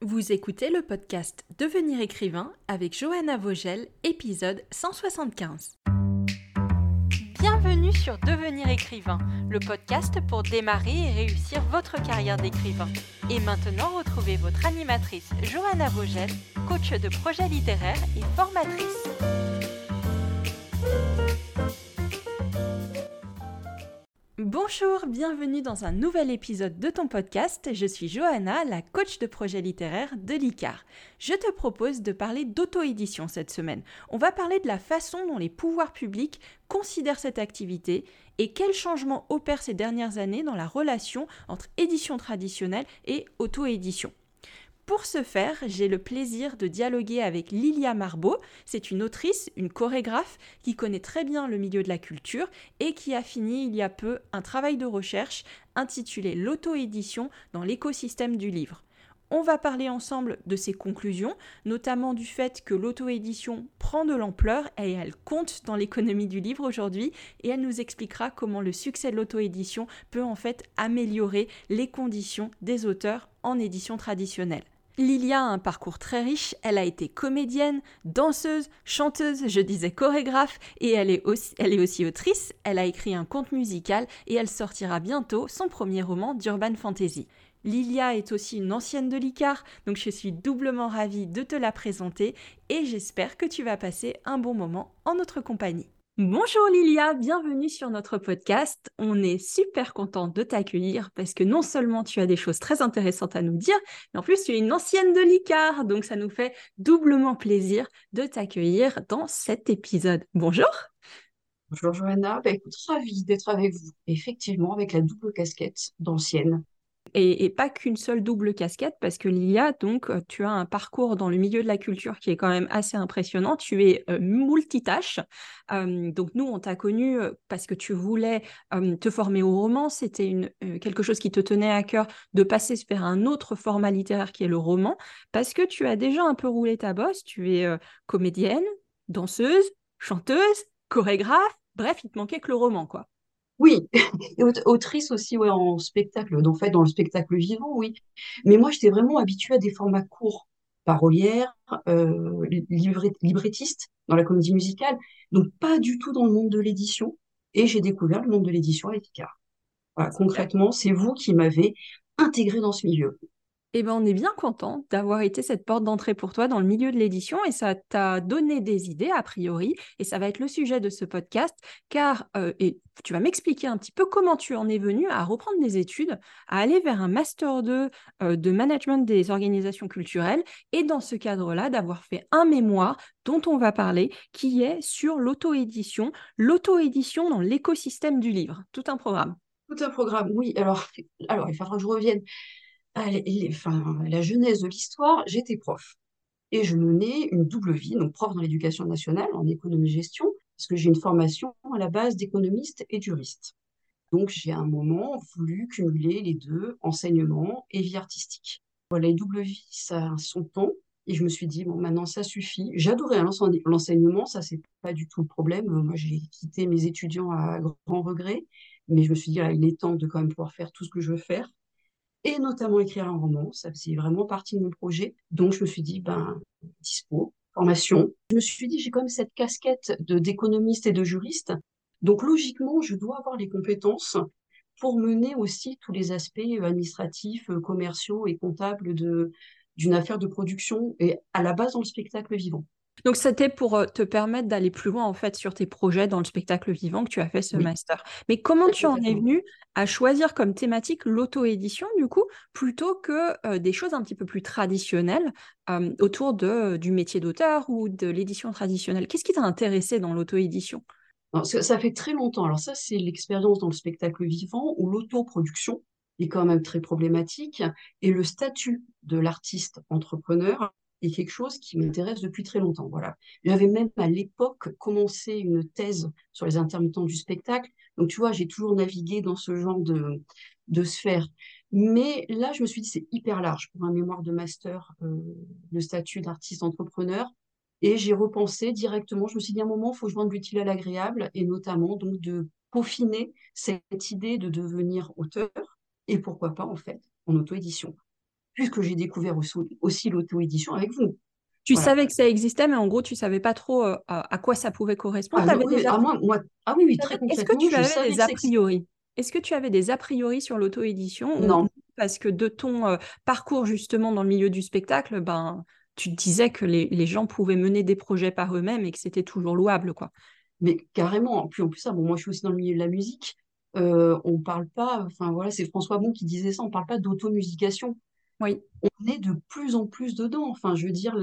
Vous écoutez le podcast Devenir écrivain avec Johanna Vogel, épisode 175. Bienvenue sur Devenir écrivain, le podcast pour démarrer et réussir votre carrière d'écrivain. Et maintenant, retrouvez votre animatrice Johanna Vogel, coach de projet littéraire et formatrice. Bonjour, bienvenue dans un nouvel épisode de ton podcast. Je suis Johanna, la coach de projet littéraire de l'ICAR. Je te propose de parler d'auto-édition cette semaine. On va parler de la façon dont les pouvoirs publics considèrent cette activité et quels changements opèrent ces dernières années dans la relation entre édition traditionnelle et auto-édition. Pour ce faire, j'ai le plaisir de dialoguer avec Lilia Marbeau. C'est une autrice, une chorégraphe qui connaît très bien le milieu de la culture et qui a fini il y a peu un travail de recherche intitulé L'auto-édition dans l'écosystème du livre. On va parler ensemble de ses conclusions, notamment du fait que l'auto-édition prend de l'ampleur et elle compte dans l'économie du livre aujourd'hui, et elle nous expliquera comment le succès de l'auto-édition peut en fait améliorer les conditions des auteurs en édition traditionnelle. Lilia a un parcours très riche, elle a été comédienne, danseuse, chanteuse, je disais chorégraphe, et elle est, aussi, autrice, elle a écrit un conte musical et elle sortira bientôt son premier roman d'urban fantasy. Lilia est aussi une ancienne de l'ICAR, donc je suis doublement ravie de te la présenter et j'espère que tu vas passer un bon moment en notre compagnie. Bonjour Lilia, bienvenue sur notre podcast. On est super content de t'accueillir parce que non seulement tu as des choses très intéressantes à nous dire, mais en plus tu es une ancienne de l'ICAR, donc ça nous fait doublement plaisir de t'accueillir dans cet épisode. Bonjour. Bonjour Johanna, bah, écoute, ravie d'être avec vous. Effectivement, avec la double casquette d'ancienne et, pas qu'une seule double casquette, parce que Lilia, donc, euh, tu as un parcours dans le milieu de la culture qui est quand même assez impressionnant. Tu es euh, multitâche. donc, nous, on t'a connu euh, parce que tu voulais te former au roman. C'était quelque chose qui te tenait à cœur de passer vers un autre format littéraire qui est le roman, parce que tu as déjà un peu roulé ta bosse. Tu es comédienne, danseuse, chanteuse, chorégraphe. Bref, il te manquait que le roman, quoi. Oui, autrice aussi ouais, en spectacle, en fait dans le spectacle vivant, oui. Mais moi, j'étais vraiment habituée à des formats courts, parolière, euh, librettiste dans la comédie musicale, donc pas du tout dans le monde de l'édition. Et j'ai découvert le monde de l'édition avec Icar. Voilà, concrètement, c'est vous qui m'avez intégré dans ce milieu. Eh ben, on est bien content d'avoir été cette porte d'entrée pour toi dans le milieu de l'édition et ça t'a donné des idées a priori et ça va être le sujet de ce podcast car euh, et tu vas m'expliquer un petit peu comment tu en es venu à reprendre des études, à aller vers un master 2 euh, de management des organisations culturelles et dans ce cadre-là d'avoir fait un mémoire dont on va parler qui est sur l'auto-édition, l'auto-édition dans l'écosystème du livre, tout un programme. Tout un programme, oui. Alors, alors il faudra que je revienne enfin, la genèse de l'histoire, j'étais prof. Et je menais une double vie, donc prof dans l'éducation nationale en économie-gestion, parce que j'ai une formation à la base d'économiste et juriste. Donc j'ai à un moment voulu cumuler les deux, enseignement et vie artistique. Voilà, les doubles vies, ça a son temps. Et je me suis dit, bon, maintenant, ça suffit. J'adorais l'enseignement, ça, c'est pas du tout le problème. Moi, j'ai quitté mes étudiants à grand regret, mais je me suis dit, il est temps de quand même pouvoir faire tout ce que je veux faire et notamment écrire un roman. Ça faisait vraiment partie de mon projet. Donc, je me suis dit, ben, dispo, formation. Je me suis dit, j'ai quand même cette casquette de d'économiste et de juriste. Donc, logiquement, je dois avoir les compétences pour mener aussi tous les aspects administratifs, commerciaux et comptables de, d'une affaire de production et à la base dans le spectacle vivant. Donc, c'était pour euh, te permettre d'aller plus loin, en fait, sur tes projets dans le spectacle vivant que tu as fait ce master. Mais comment tu en es venu à choisir comme thématique l'auto-édition, du coup, plutôt que euh, des choses un petit peu plus traditionnelles euh, autour de, du métier d'auteur ou de l'édition traditionnelle? Qu'est-ce qui t'a intéressé dans l'auto-édition? Ça fait très longtemps. Alors ça, c'est l'expérience dans le spectacle vivant où l'autoproduction est quand même très problématique et le statut de l'artiste entrepreneur est quelque chose qui m'intéresse depuis très longtemps. Voilà. J'avais même à l'époque commencé une thèse sur les intermittents du spectacle. Donc, tu vois, j'ai toujours navigué dans ce genre de, de sphère. Mais là, je me suis dit, c'est hyper large pour un mémoire de master, euh, le statut d'artiste entrepreneur. Et j'ai repensé directement, je me suis dit, à un moment, il faut que je vende l'utile à l'agréable, et notamment donc de peaufiner cette idée de devenir auteur, et pourquoi pas, en fait, en auto-édition puisque j'ai découvert aussi, l'auto-édition avec vous. Tu savais que ça existait, mais en gros, tu savais pas trop euh, à quoi ça pouvait correspondre. Ah, oui, ah, moi, ah oui, oui, très concrètement. Est-ce que tu avais des a priori? Est-ce que tu avais des a priori sur l'auto-édition Non. Parce que de ton euh, parcours justement dans le milieu du spectacle, ben, tu disais que les, les gens pouvaient mener des projets par eux-mêmes et que c'était toujours louable, quoi. Mais carrément. Puis en plus ça, bon, moi je suis aussi dans le milieu de la musique. Euh, on parle pas, enfin voilà, c'est François Bon qui disait ça, on parle pas d'automusication. Oui. On est de plus en plus dedans. Enfin, je veux dire,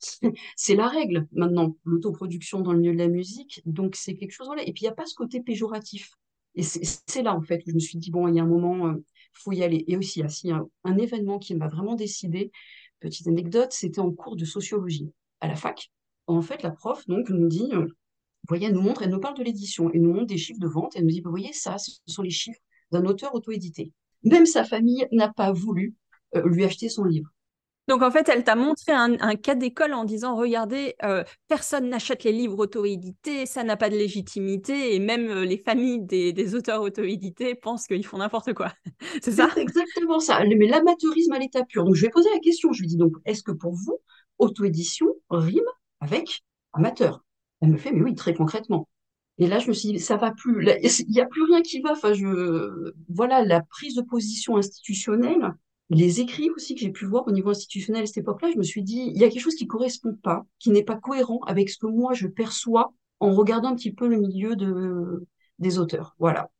c'est la règle maintenant, l'autoproduction dans le milieu de la musique. Donc c'est quelque chose, voilà. Et puis il n'y a pas ce côté péjoratif. Et c'est là en fait où je me suis dit, bon, il y a un moment, il euh, faut y aller. Et aussi, il y a un, événement qui m'a vraiment décidé. Petite anecdote, c'était en cours de sociologie à la fac. En fait, la prof donc nous dit, euh, vous voyez, elle nous montre, elle nous parle de l'édition, elle nous montre des chiffres de vente, elle nous dit, vous voyez, ça, ce sont les chiffres d'un auteur auto-édité. Même sa famille n'a pas voulu lui acheter son livre. Donc en fait, elle t'a montré un, cas d'école en disant regardez, euh, personne n'achète les livres auto-édités, ça n'a pas de légitimité, et même euh, les familles des, auteurs auto-édités pensent qu'ils font n'importe quoi. c'est ça? Exactement ça. Mais l'amateurisme à l'état pur. Donc je vais poser la question. Je lui dis donc est-ce que pour vous, auto-édition rime avec amateur? Elle me fait, mais oui, très concrètement. Et là, je me suis dit, ça va plus. Il n'y a plus rien qui va. Enfin, je, voilà, la prise de position institutionnelle, les écrits aussi que j'ai pu voir au niveau institutionnel à cette époque-là, je me suis dit, il y a quelque chose qui correspond pas, qui n'est pas cohérent avec ce que moi je perçois en regardant un petit peu le milieu de, des auteurs. Voilà.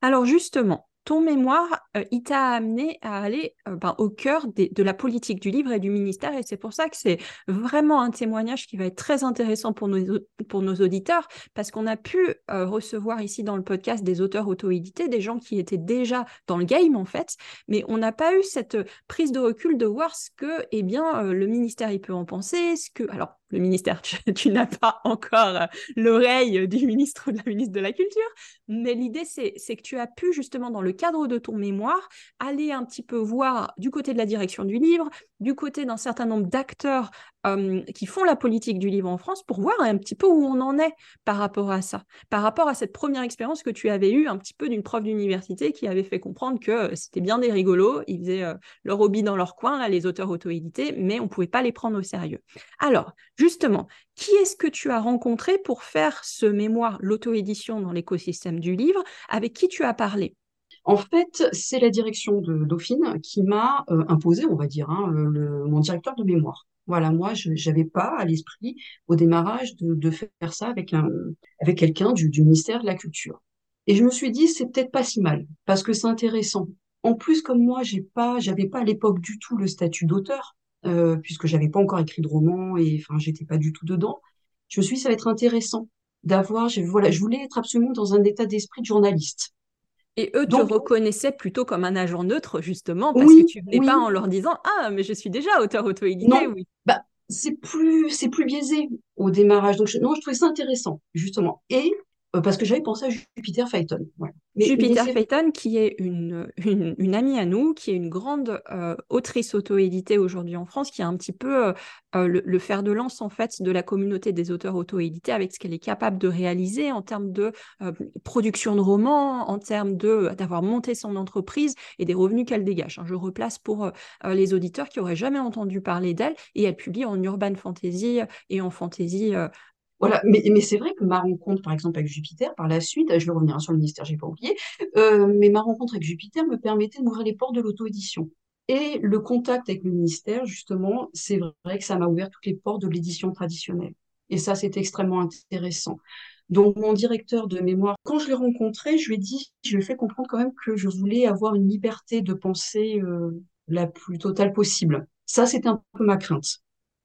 Alors justement, ton mémoire, euh, il t'a amené à aller euh, ben, au cœur de la politique du livre et du ministère. Et c'est pour ça que c'est vraiment un témoignage qui va être très intéressant pour nos, auditeurs, parce qu'on a pu euh, recevoir ici dans le podcast des auteurs auto-édités, des gens qui étaient déjà dans le game, en fait, mais on n'a pas eu cette prise de recul de voir ce que eh bien, le ministère il peut en penser, ce que... Alors, le ministère, tu, n'as pas encore euh, l'oreille du ministre ou de la ministre de la Culture, mais l'idée, c'est que tu as pu, justement, dans le cadre de ton mémoire, aller un petit peu voir du côté de la direction du livre, du côté d'un certain nombre d'acteurs euh, qui font la politique du livre en France pour voir un petit peu où on en est par rapport à ça, par rapport à cette première expérience que tu avais eue un petit peu d'une prof d'université qui avait fait comprendre que euh, c'était bien des rigolos, ils faisaient euh, leur hobby dans leur coin, les auteurs auto-édités, mais on ne pouvait pas les prendre au sérieux. Alors, justement, qui est-ce que tu as rencontré pour faire ce mémoire, l'auto-édition dans l'écosystème du livre? Avec qui tu as parlé? En fait, c'est la direction de Dauphine qui m'a imposé, on va dire, hein, mon directeur de mémoire. Voilà, moi, je n'avais pas à l'esprit au démarrage de, faire ça avec, un, avec quelqu'un du, ministère de la Culture. Et je me suis dit, c'est peut-être pas si mal, parce que c'est intéressant. En plus, comme moi, j'ai pas, j'avais pas à l'époque du tout le statut d'auteur, euh, puisque j'avais pas encore écrit de roman et enfin, j'étais pas du tout dedans. Je me suis dit, ça va être intéressant d'avoir, voilà, je voulais être absolument dans un état d'esprit de journaliste. Et eux te reconnaissaient plutôt comme un agent neutre, justement, parce que tu venais pas en leur disant Ah, mais je suis déjà auteur auto-édité. Oui. Bah, c'est plus, c'est plus biaisé au démarrage. Donc, non, je trouvais ça intéressant, justement. Et parce que j'avais pensé à Jupiter Phaeton. Jupiter Phaeton, qui est une, une, amie à nous, qui est une grande euh, autrice auto-éditée aujourd'hui en France, qui a un petit peu euh, le, fer de lance en fait de la communauté des auteurs auto-édités avec ce qu'elle est capable de réaliser en termes de production de romans, en termes de d'avoir monté son entreprise et des revenus qu'elle dégage. Hein. Je replace pour les auditeurs qui auraient jamais entendu parler d'elle et elle publie en urban fantasy et en fantasy voilà, mais, c'est vrai que ma rencontre, par exemple, avec Jupiter, par la suite, je vais revenir sur le ministère, j'ai pas oublié, euh, mais ma rencontre avec Jupiter me permettait d'ouvrir les portes de l'auto-édition. Et le contact avec le ministère, justement, c'est vrai que ça m'a ouvert toutes les portes de l'édition traditionnelle. Et ça, c'est extrêmement intéressant. Donc, mon directeur de mémoire, quand je l'ai rencontré, je lui ai dit, je lui ai fait comprendre quand même que je voulais avoir une liberté de pensée euh, la plus totale possible. Ça, c'était un peu ma crainte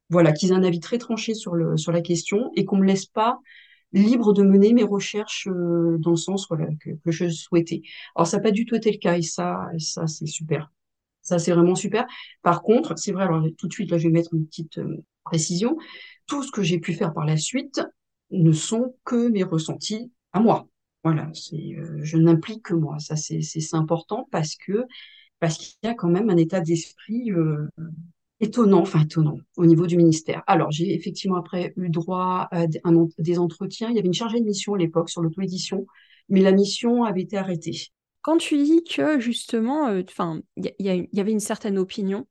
voilà, qu'ils aient un avis très tranché sur, le, sur la question et qu'on me laisse pas libre de mener mes recherches euh, dans le sens que, je souhaitais. Alors, ça n'a pas du tout été le cas et ça, ça c'est super. Ça, c'est vraiment super. Par contre, c'est vrai, alors tout de suite, là, je vais mettre une petite euh, précision. Tout ce que j'ai pu faire par la suite ne sont que mes ressentis à moi. Voilà, c'est, euh, je n'implique que moi. Ça, c'est, c'est, important parce que parce qu'il y a quand même un état d'esprit étonnant, enfin étonnant, au niveau du ministère. Alors, j'ai effectivement après eu droit à des entretiens. Il y avait une chargée de mission à l'époque sur l'auto-édition, mais la mission avait été arrêtée. Quand tu dis que justement, enfin, il y, avait une certaine opinion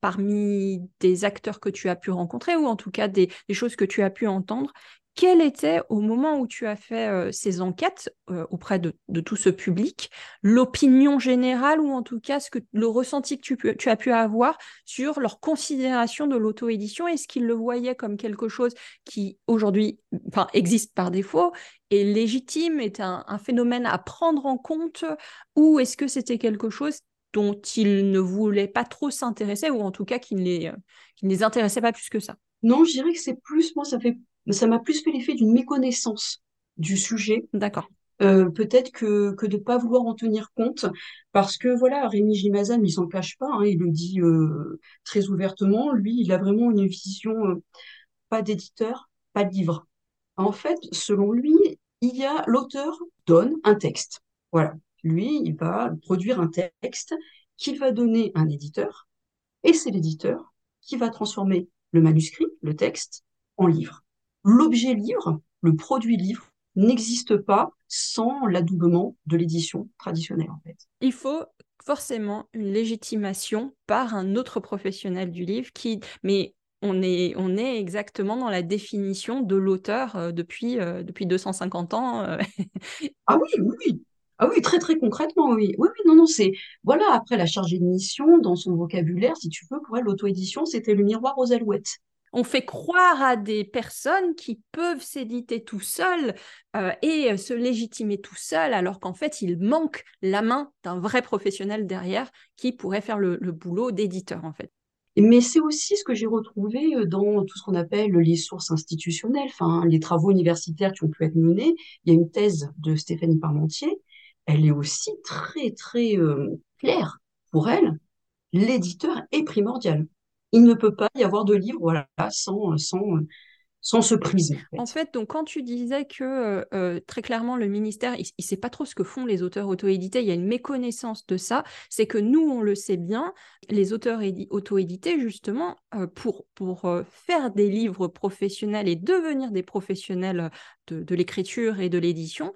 parmi des acteurs que tu as pu rencontrer ou en tout cas des choses que tu as pu entendre, quelle était, au moment où tu as fait euh, ces enquêtes euh, auprès de, tout ce public, l'opinion générale ou en tout cas ce que, le ressenti que tu, as pu avoir sur leur considération de l'auto-édition? Est-ce qu'ils le voyaient comme quelque chose qui aujourd'hui existe par défaut, est légitime, est un, phénomène à prendre en compte ou est-ce que c'était quelque chose dont ils ne voulaient pas trop s'intéresser ou en tout cas qui ne les, euh, qui ne les intéressait pas plus que ça? Non, je dirais que c'est plus, moi, ça fait ça m'a plus fait l'effet d'une méconnaissance du sujet. D'accord. Euh, peut-être que, que de ne pas vouloir en tenir compte, parce que voilà, Rémi Gimazan, il s'en cache pas, hein, il le dit euh, très ouvertement, lui, il a vraiment une vision, euh, pas d'éditeur, pas de livre. En fait, selon lui, il y a l'auteur donne un texte. Voilà, lui, il va produire un texte qu'il va donner à un éditeur, et c'est l'éditeur qui va transformer le manuscrit, le texte, en livre l'objet livre, le produit livre, n'existe pas sans l'adoubement de l'édition traditionnelle en fait. Il faut forcément une légitimation par un autre professionnel du livre qui mais on est, on est exactement dans la définition de l'auteur euh, depuis, euh, depuis 250 ans. Euh. ah oui, oui, Ah oui, très très concrètement, oui. Oui, oui, non, non, c'est... Voilà, après la chargée de mission, dans son vocabulaire, si tu veux, pour elle, l'auto-édition, c'était le miroir aux alouettes on fait croire à des personnes qui peuvent s'éditer tout seuls euh, et euh, se légitimer tout seuls, alors qu'en fait, il manque la main d'un vrai professionnel derrière qui pourrait faire le, boulot d'éditeur, en fait. Mais c'est aussi ce que j'ai retrouvé euh, dans tout ce qu'on appelle les sources institutionnelles, enfin, les travaux universitaires qui ont pu être menés. Il y a une thèse de Stéphanie Parmentier, elle est aussi très, très claire. Pour elle, l'éditeur est primordial il ne peut pas y avoir de livre voilà, sans, sans, sans ce prisme. En fait. donc quand tu disais que euh, euh, très clairement le ministère, il ne sait pas trop ce que font les auteurs auto-édités, il y a une méconnaissance de ça, c'est que nous, on le sait bien, les auteurs auto-édités, justement, euh, pour, pour faire des livres professionnels et devenir des professionnels de, l'écriture et de l'édition,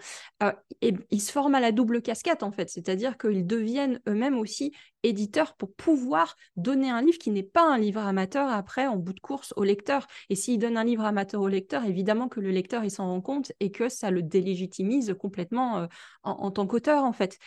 ils se forment à la double casquette, en fait, c'est-à-dire qu'ils deviennent eux-mêmes aussi éditeurs pour pouvoir donner un livre qui n'est pas un livre amateur après en bout de course au lecteur. Et s'ils donnent un livre amateur au lecteur, évidemment que le lecteur il s'en rend compte et que ça le délégitimise complètement en, tant qu'auteur en fait.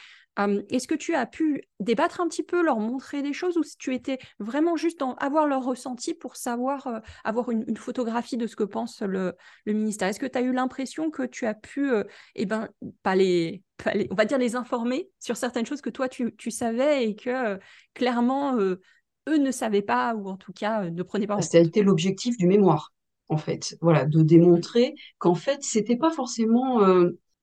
Est-ce que tu as pu débattre un petit peu, leur montrer des choses ou si tu étais vraiment juste dans avoir leur ressenti pour savoir, avoir une, photographie de ce que pense le, ministère? Est-ce que tu as eu l'impression que tu as pu, eh ben, pas les, on va dire les informer sur certaines choses que toi tu, savais et que clairement eux ne savaient pas ou en tout cas ne prenaient pas en compte? C'était l'objectif du mémoire en fait, voilà, de démontrer qu'en fait c'était pas forcément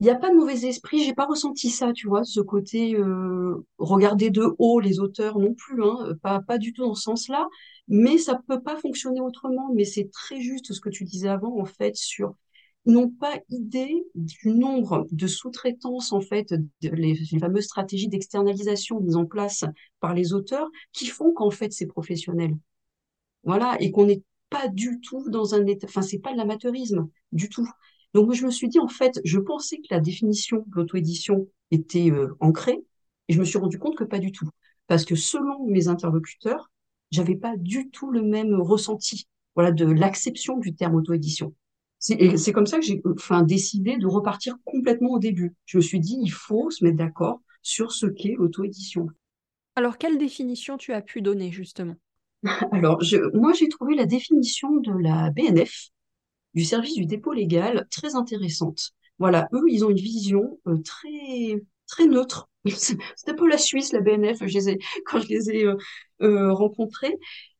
il n'y a pas de mauvais esprit, j'ai pas ressenti ça, tu vois, ce côté euh, regarder de haut les auteurs non plus, hein, pas, pas du tout dans ce sens-là, mais ça peut pas fonctionner autrement. Mais c'est très juste ce que tu disais avant, en fait, sur ils n'ont pas idée du nombre de sous-traitances, en fait, les, fameuses stratégies d'externalisation mises en place par les auteurs qui font qu'en fait c'est professionnel. Voilà, et qu'on n'est pas du tout dans un état, enfin c'est pas de l'amateurisme du tout. Donc, je me suis dit, en fait, je pensais que la définition de l'auto-édition était euh, ancrée, et je me suis rendu compte que pas du tout. Parce que selon mes interlocuteurs, j'avais pas du tout le même ressenti, voilà, de l'acception du terme auto-édition. C'est comme ça que j'ai enfin, décidé de repartir complètement au début. Je me suis dit, il faut se mettre d'accord sur ce qu'est l'auto-édition. Alors, quelle définition tu as pu donner, justement? Alors, je, moi, j'ai trouvé la définition de la BNF, du service du dépôt légal très intéressante. Voilà, eux, ils ont une vision euh, très très neutre. C'est un peu la Suisse, la BNF, je les ai, quand je les ai euh, euh, rencontrés.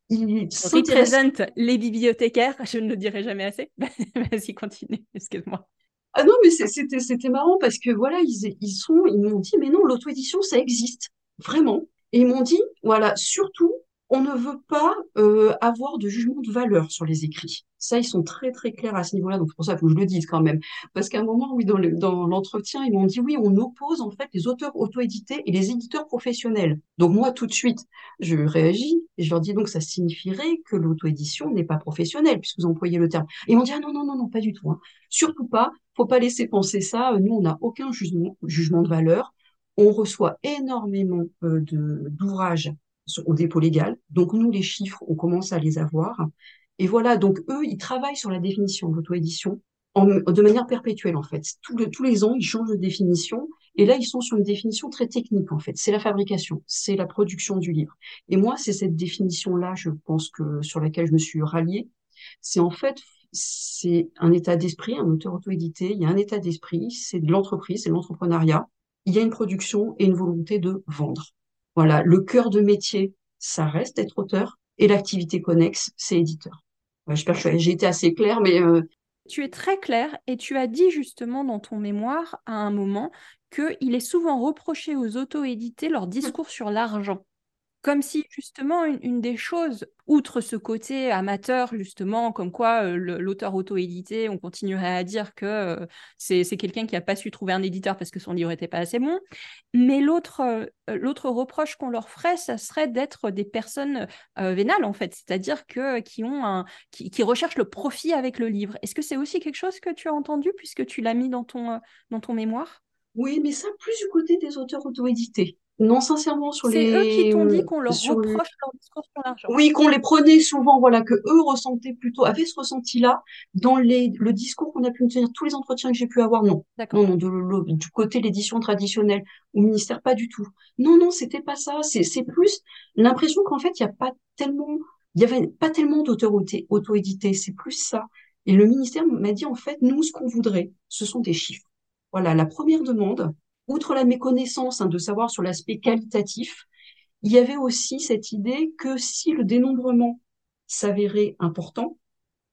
Ils représentent les bibliothécaires, je ne le dirai jamais assez. Vas-y, continue, excuse-moi. Ah non, mais c'était, c'était marrant parce que voilà, ils, ils sont, ils m'ont dit, mais non, l'auto-édition, ça existe, vraiment. Et ils m'ont dit, voilà, surtout, on ne veut pas euh, avoir de jugement de valeur sur les écrits. Ça, ils sont très très clairs à ce niveau-là, donc c'est pour ça que je le dise quand même. Parce qu'à un moment, oui, dans, l'entretien, ils m'ont dit oui, on oppose en fait les auteurs auto-édités et les éditeurs professionnels. Donc moi, tout de suite, je réagis et je leur dis donc ça signifierait que l'auto-édition n'est pas professionnelle, puisque vous employez le terme. Ils m'ont dit ah non, non, non, non, pas du tout. Hein. Surtout pas, faut pas laisser penser ça. Nous, on n'a aucun jugement, jugement de valeur on reçoit énormément euh, d'ouvrages au dépôt légal. Donc, nous, les chiffres, on commence à les avoir. Et voilà, donc eux, ils travaillent sur la définition de l'auto-édition de manière perpétuelle, en fait. tous les ans, ils changent de définition. Et là, ils sont sur une définition très technique, en fait. C'est la fabrication, c'est la production du livre. Et moi, c'est cette définition-là, je pense que sur laquelle je me suis ralliée. C'est en fait, c'est un état d'esprit, un auteur auto-édité. Il y a un état d'esprit, c'est de l'entreprise, c'est de l'entrepreneuriat. Il y a une production et une volonté de vendre. Voilà, le cœur de métier, ça reste être auteur, et l'activité connexe, c'est éditeur. J'espère que j'ai été assez claire, mais euh, tu es très clair et tu as dit justement dans ton mémoire à un moment qu'il est souvent reproché aux auto-édités leur discours sur l'argent. Comme si justement une, des choses, outre ce côté amateur justement, comme quoi euh, l'auteur auto-édité, on continuerait à dire que euh, c'est quelqu'un qui n'a pas su trouver un éditeur parce que son livre n'était pas assez bon. Mais l'autre euh, l'autre reproche qu'on leur ferait, ça serait d'être des personnes vénales en fait, c'est-à-dire que qui, recherchent le profit avec le livre. Est-ce que c'est aussi quelque chose que tu as entendu puisque tu l'as mis dans ton dans ton mémoire? Oui, mais ça plus du côté des auteurs auto-édités. Non, sincèrement, sur les. C'est eux qui t'ont dit qu'on leur reproche leur discours sur l'argent. Oui, qu'on les prenait souvent, voilà, que eux ressentaient plutôt, avaient ce ressenti-là dans les, le discours qu'on a pu me tenir, tous les entretiens que j'ai pu avoir, non. Non, non, du côté l'édition traditionnelle, au ministère, pas du tout. Non, non, c'était pas ça. C'est, c'est plus l'impression qu'en fait, il n'y a pas tellement, il y avait pas tellement d'auteurs auto-édités. C'est plus ça. Et le ministère m'a dit, en fait, nous, ce qu'on voudrait, ce sont des chiffres. Voilà, la première demande, outre la méconnaissance hein, de savoir sur l'aspect qualitatif, il y avait aussi cette idée que si le dénombrement s'avérait important,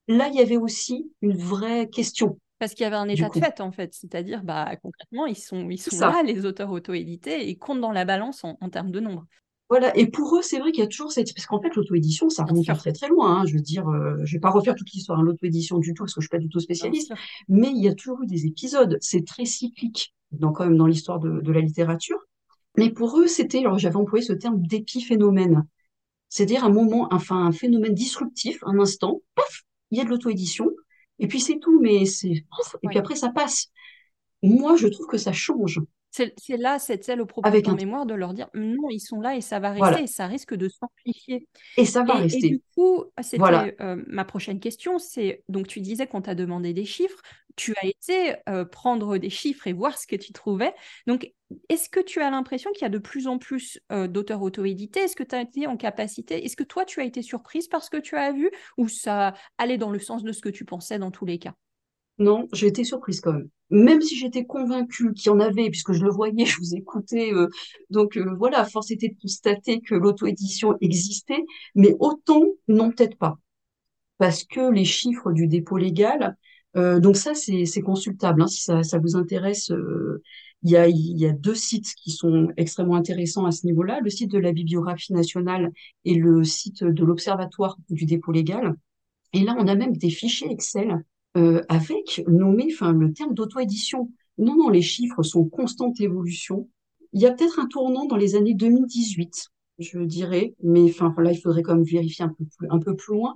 là, il y avait aussi une vraie question. Parce qu'il y avait un état de fait, en fait. C'est-à-dire, bah, concrètement, ils sont, ils sont là, les auteurs auto-édités, et comptent dans la balance en termes de nombre. Voilà, et pour eux, c'est vrai qu'il y a toujours cette... Parce qu'en fait, l'auto-édition, ça remonte très très loin. Hein. Je veux dire, euh, je vais pas refaire toute l'histoire de l'auto-édition du tout, parce que je suis pas du tout spécialiste, mais il y a toujours eu des épisodes. C'est très cyclique, dans, quand même dans l'histoire de, de, la littérature. Mais pour eux, c'était, alors j'avais employé ce terme d'épiphénomène. C'est-à-dire un moment, enfin un phénomène disruptif, un instant, paf, il y a de l'auto-édition, et puis c'est tout, mais c'est... Et puis après, ça passe. Moi, je trouve que ça change. C'est là cette celle au propos de ton mémoire de leur dire non, ils sont là et ça va rester et ça risque de s'amplifier. Et ça va rester. Et du coup, c'était euh, ma prochaine question. C'est donc tu disais qu'on t'a demandé des chiffres, tu as été euh, prendre des chiffres et voir ce que tu trouvais. Donc, est-ce que tu as l'impression qu'il y a de plus en plus euh, d'auteurs auto-édités? Est-ce que tu as été en capacité? Est-ce que toi, tu as été surprise par ce que tu as vu? Ou ça allait dans le sens de ce que tu pensais dans tous les cas? Non, j'ai été surprise quand même. Même si j'étais convaincue qu'il y en avait, puisque je le voyais, je vous écoutais. Euh, donc euh, voilà, force était de constater que l'auto-édition existait, mais autant, non, peut-être pas. Parce que les chiffres du dépôt légal, euh, donc ça, c'est consultable. Hein, si ça, vous intéresse, il y a deux sites qui sont extrêmement intéressants à ce niveau-là. Le site de la Bibliographie nationale et le site de l'Observatoire du dépôt légal. Et là, on a même des fichiers Excel euh, avec nommé enfin, le terme d'auto-édition. Non, non, les chiffres sont constante évolution. Il y a peut-être un tournant dans les années 2018, je dirais, mais enfin là, il faudrait quand même vérifier un peu plus, un peu plus loin.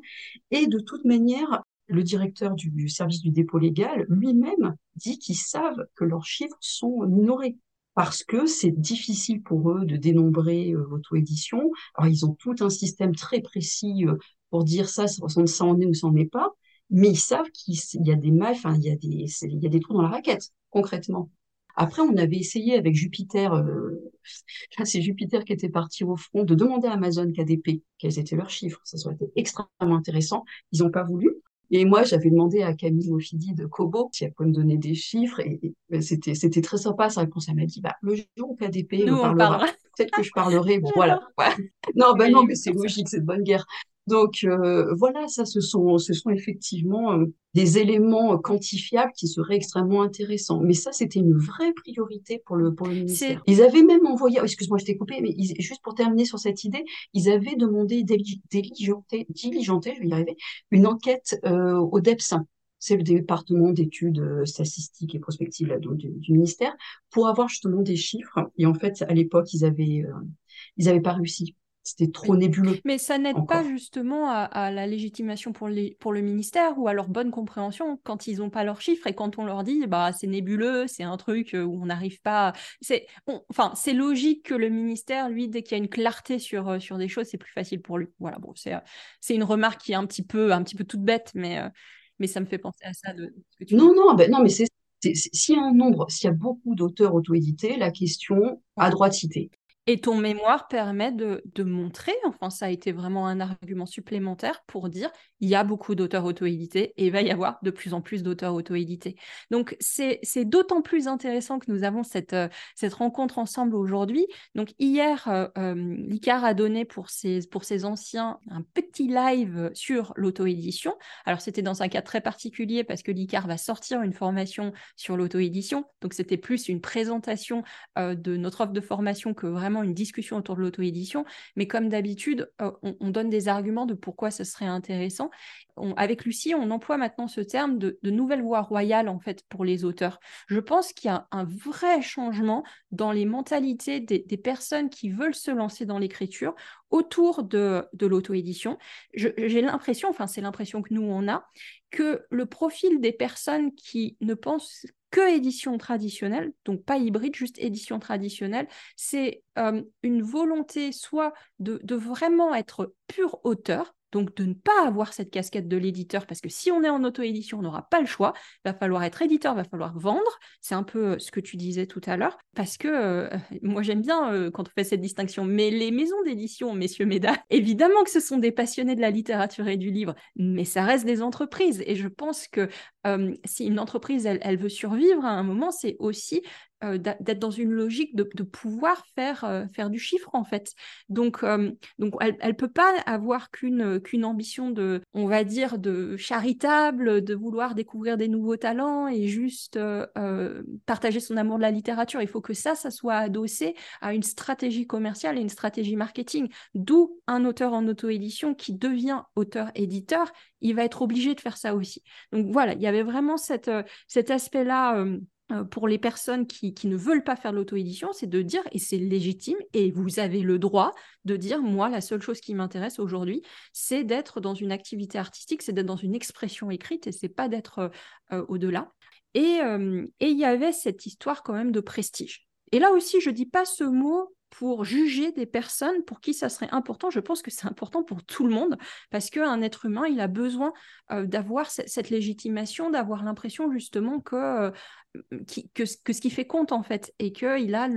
Et de toute manière, le directeur du service du dépôt légal lui-même dit qu'ils savent que leurs chiffres sont minorés parce que c'est difficile pour eux de dénombrer euh, l'auto-édition. Alors, ils ont tout un système très précis euh, pour dire ça, ça, ça en est ou ça n'en est pas mais ils savent qu'il y a des mailles, enfin, il y a des, il y a des trous dans la raquette, concrètement. Après, on avait essayé avec Jupiter, euh, c'est Jupiter qui était parti au front, de demander à Amazon KDP quels étaient leurs chiffres. Ça aurait été extrêmement intéressant. Ils n'ont pas voulu. Et moi, j'avais demandé à Camille Mofidi de Kobo si elle pouvait me donner des chiffres. Et, c'était, c'était très sympa sa réponse. Elle m'a dit, bah, le jour où KDP Nous, parlera, peut-être que je parlerai. voilà. Non, ben non, mais c'est logique, c'est de bonne guerre. Donc euh, voilà, ça, ce sont, ce sont effectivement euh, des éléments quantifiables qui seraient extrêmement intéressants. Mais ça, c'était une vraie priorité pour le, pour le ministère. Ils avaient même envoyé, oh, excuse-moi, je t'ai coupé, mais juste pour terminer sur cette idée, ils avaient demandé diligenter, diligenter je vais y arriver, une enquête euh, au DEPS, c'est le département d'études statistiques et prospectives là, du, du, ministère, pour avoir justement des chiffres. Et en fait, à l'époque, ils avaient, ils n'avaient pas réussi c'était trop nébuleux. Mais ça n'aide pas justement à, la légitimation pour, les, pour le ministère ou à leur bonne compréhension quand ils n'ont pas leurs chiffres et quand on leur dit bah c'est nébuleux, c'est un truc euh, où on n'arrive pas. C'est enfin c'est logique que le ministère lui dès qu'il y a une clarté sur euh, sur des choses c'est plus facile pour lui. Voilà bon c'est euh, c'est une remarque qui est un petit peu un petit peu toute bête mais mais ça me fait penser à ça de, non non ben, non mais c'est s'il y a un nombre, s'il y a beaucoup d'auteurs auto-édités, la question à droite citée. Et ton mémoire permet de, montrer, enfin ça a été vraiment un argument supplémentaire pour dire il y a beaucoup d'auteurs auto-édités et il va y avoir de plus en plus d'auteurs auto-édités. Donc c'est d'autant plus intéressant que nous avons cette, euh, rencontre ensemble aujourd'hui. Donc hier, euh, euh, l'ICAR a donné pour ses, pour ses anciens un petit live sur l'auto-édition. Alors c'était dans un cas très particulier parce que l'ICAR va sortir une formation sur l'auto-édition. Donc c'était plus une présentation de notre offre de formation que vraiment une discussion autour de l'auto-édition, mais comme d'habitude, euh, on, donne des arguments de pourquoi ce serait intéressant. avec Lucie, on emploie maintenant ce terme de, de nouvelle voie royale en fait pour les auteurs. Je pense qu'il y a un vrai changement dans les mentalités des, personnes qui veulent se lancer dans l'écriture autour de, de l'auto-édition. J'ai l'impression, enfin c'est l'impression que nous on a, que le profil des personnes qui ne pensent que édition traditionnelle, donc pas hybride, juste édition traditionnelle, c'est euh, une volonté soit de, vraiment être pur auteur, donc de ne pas avoir cette casquette de l'éditeur, parce que si on est en auto-édition, on n'aura pas le choix. Il va falloir être éditeur, il va falloir vendre. C'est un peu euh, ce que tu disais tout à l'heure, parce que euh, moi j'aime bien quand on fait cette distinction. Mais les maisons d'édition, messieurs, mesdames, évidemment que ce sont des passionnés de la littérature et du livre, mais ça reste des entreprises. Et je pense que si une entreprise, elle, veut survivre à un moment, c'est aussi d'être dans une logique de, pouvoir faire, faire du chiffre en fait. Donc, donc elle ne peut pas avoir qu'une qu'une ambition de, on va dire, de charitable, de vouloir découvrir des nouveaux talents et juste partager son amour de la littérature. Il faut que ça, ça soit adossé à une stratégie commerciale et une stratégie marketing. D'où un auteur en auto-édition qui devient auteur-éditeur, il va être obligé de faire ça aussi. Donc voilà, il y avait vraiment cette, cet aspect-là euh, pour les personnes qui, ne veulent pas faire l'auto-édition, c'est de dire, et c'est légitime, et vous avez le droit de dire, moi, la seule chose qui m'intéresse aujourd'hui, c'est d'être dans une activité artistique, c'est d'être dans une expression écrite, et c'est pas d'être euh, euh, au-delà. Et il y avait cette histoire quand même de prestige. Et là aussi, je dis pas ce mot pour juger des personnes pour qui ça serait important. Je pense que c'est important pour tout le monde parce qu'un être humain, il a besoin d'avoir cette légitimation, d'avoir l'impression justement que que, ce qui fait compte en fait et qu'il a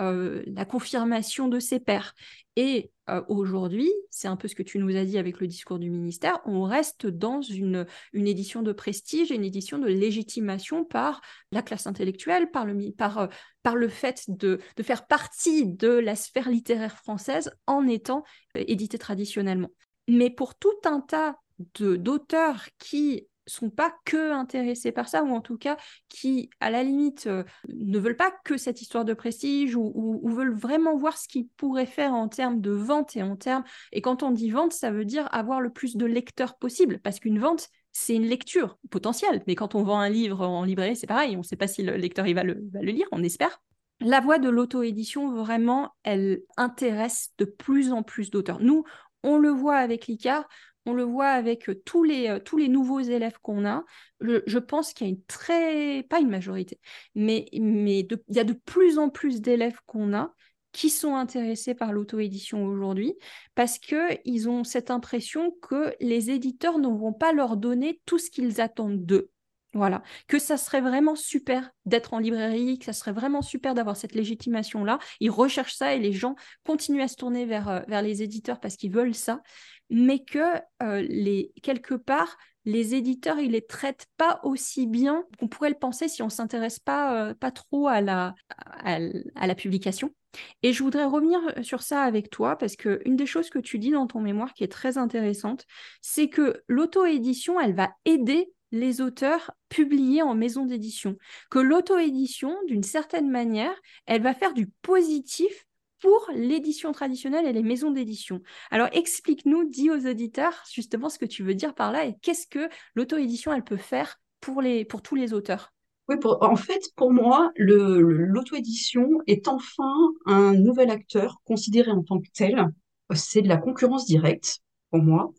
euh, la confirmation de ses pairs. Et euh, aujourd'hui, c'est un peu ce que tu nous as dit avec le discours du ministère, on reste dans une, une édition de prestige et une édition de légitimation par la classe intellectuelle, par le, euh, par le fait de, faire partie de la sphère littéraire française en étant édité traditionnellement. Mais pour tout un tas d'auteurs qui sont pas que intéressés par ça, ou en tout cas qui, à la limite, euh, ne veulent pas que cette histoire de prestige, ou, veulent vraiment voir ce qu'ils pourraient faire en termes de vente et en termes... Et quand on dit vente, ça veut dire avoir le plus de lecteurs possible, parce qu'une vente, c'est une lecture potentielle, mais quand on vend un livre en librairie, c'est pareil, on ne sait pas si le lecteur il va, le, va le lire, on espère. La voie de l'auto-édition, vraiment, elle intéresse de plus en plus d'auteurs. Nous, on le voit avec l'ICAR, on le voit avec euh, tous les, euh, tous les nouveaux élèves qu'on a. Je, pense qu'il y a une très, pas une majorité, mais, mais il y a de plus en plus d'élèves qu'on a qui sont intéressés par l'auto-édition aujourd'hui parce qu'ils ont cette impression que les éditeurs ne vont pas leur donner tout ce qu'ils attendent d'eux. Voilà, que ça serait vraiment super d'être en librairie, que ça serait vraiment super d'avoir cette légitimation-là. Ils recherchent ça et les gens continuent à se tourner vers, euh, vers les éditeurs parce qu'ils veulent ça mais que euh, les, quelque part, les éditeurs, ils les traitent pas aussi bien qu'on pourrait le penser si on s'intéresse pas, euh, pas trop à la, à, la publication. Et je voudrais revenir sur ça avec toi parce que une des choses que tu dis dans ton mémoire qui est très intéressante, c'est que l'auto-édition, elle va aider les auteurs publiés en maison d'édition. Que l'auto-édition, d'une certaine manière, elle va faire du positif pour l'édition traditionnelle et les maisons d'édition. Alors explique-nous, dis aux auditeurs justement ce que tu veux dire par là et qu'est-ce que l'auto-édition elle peut faire pour, les, tous les auteurs? Oui, en fait, pour moi, l'auto-édition est enfin un nouvel acteur considéré en tant que tel c'est de la concurrence directe, pour moi,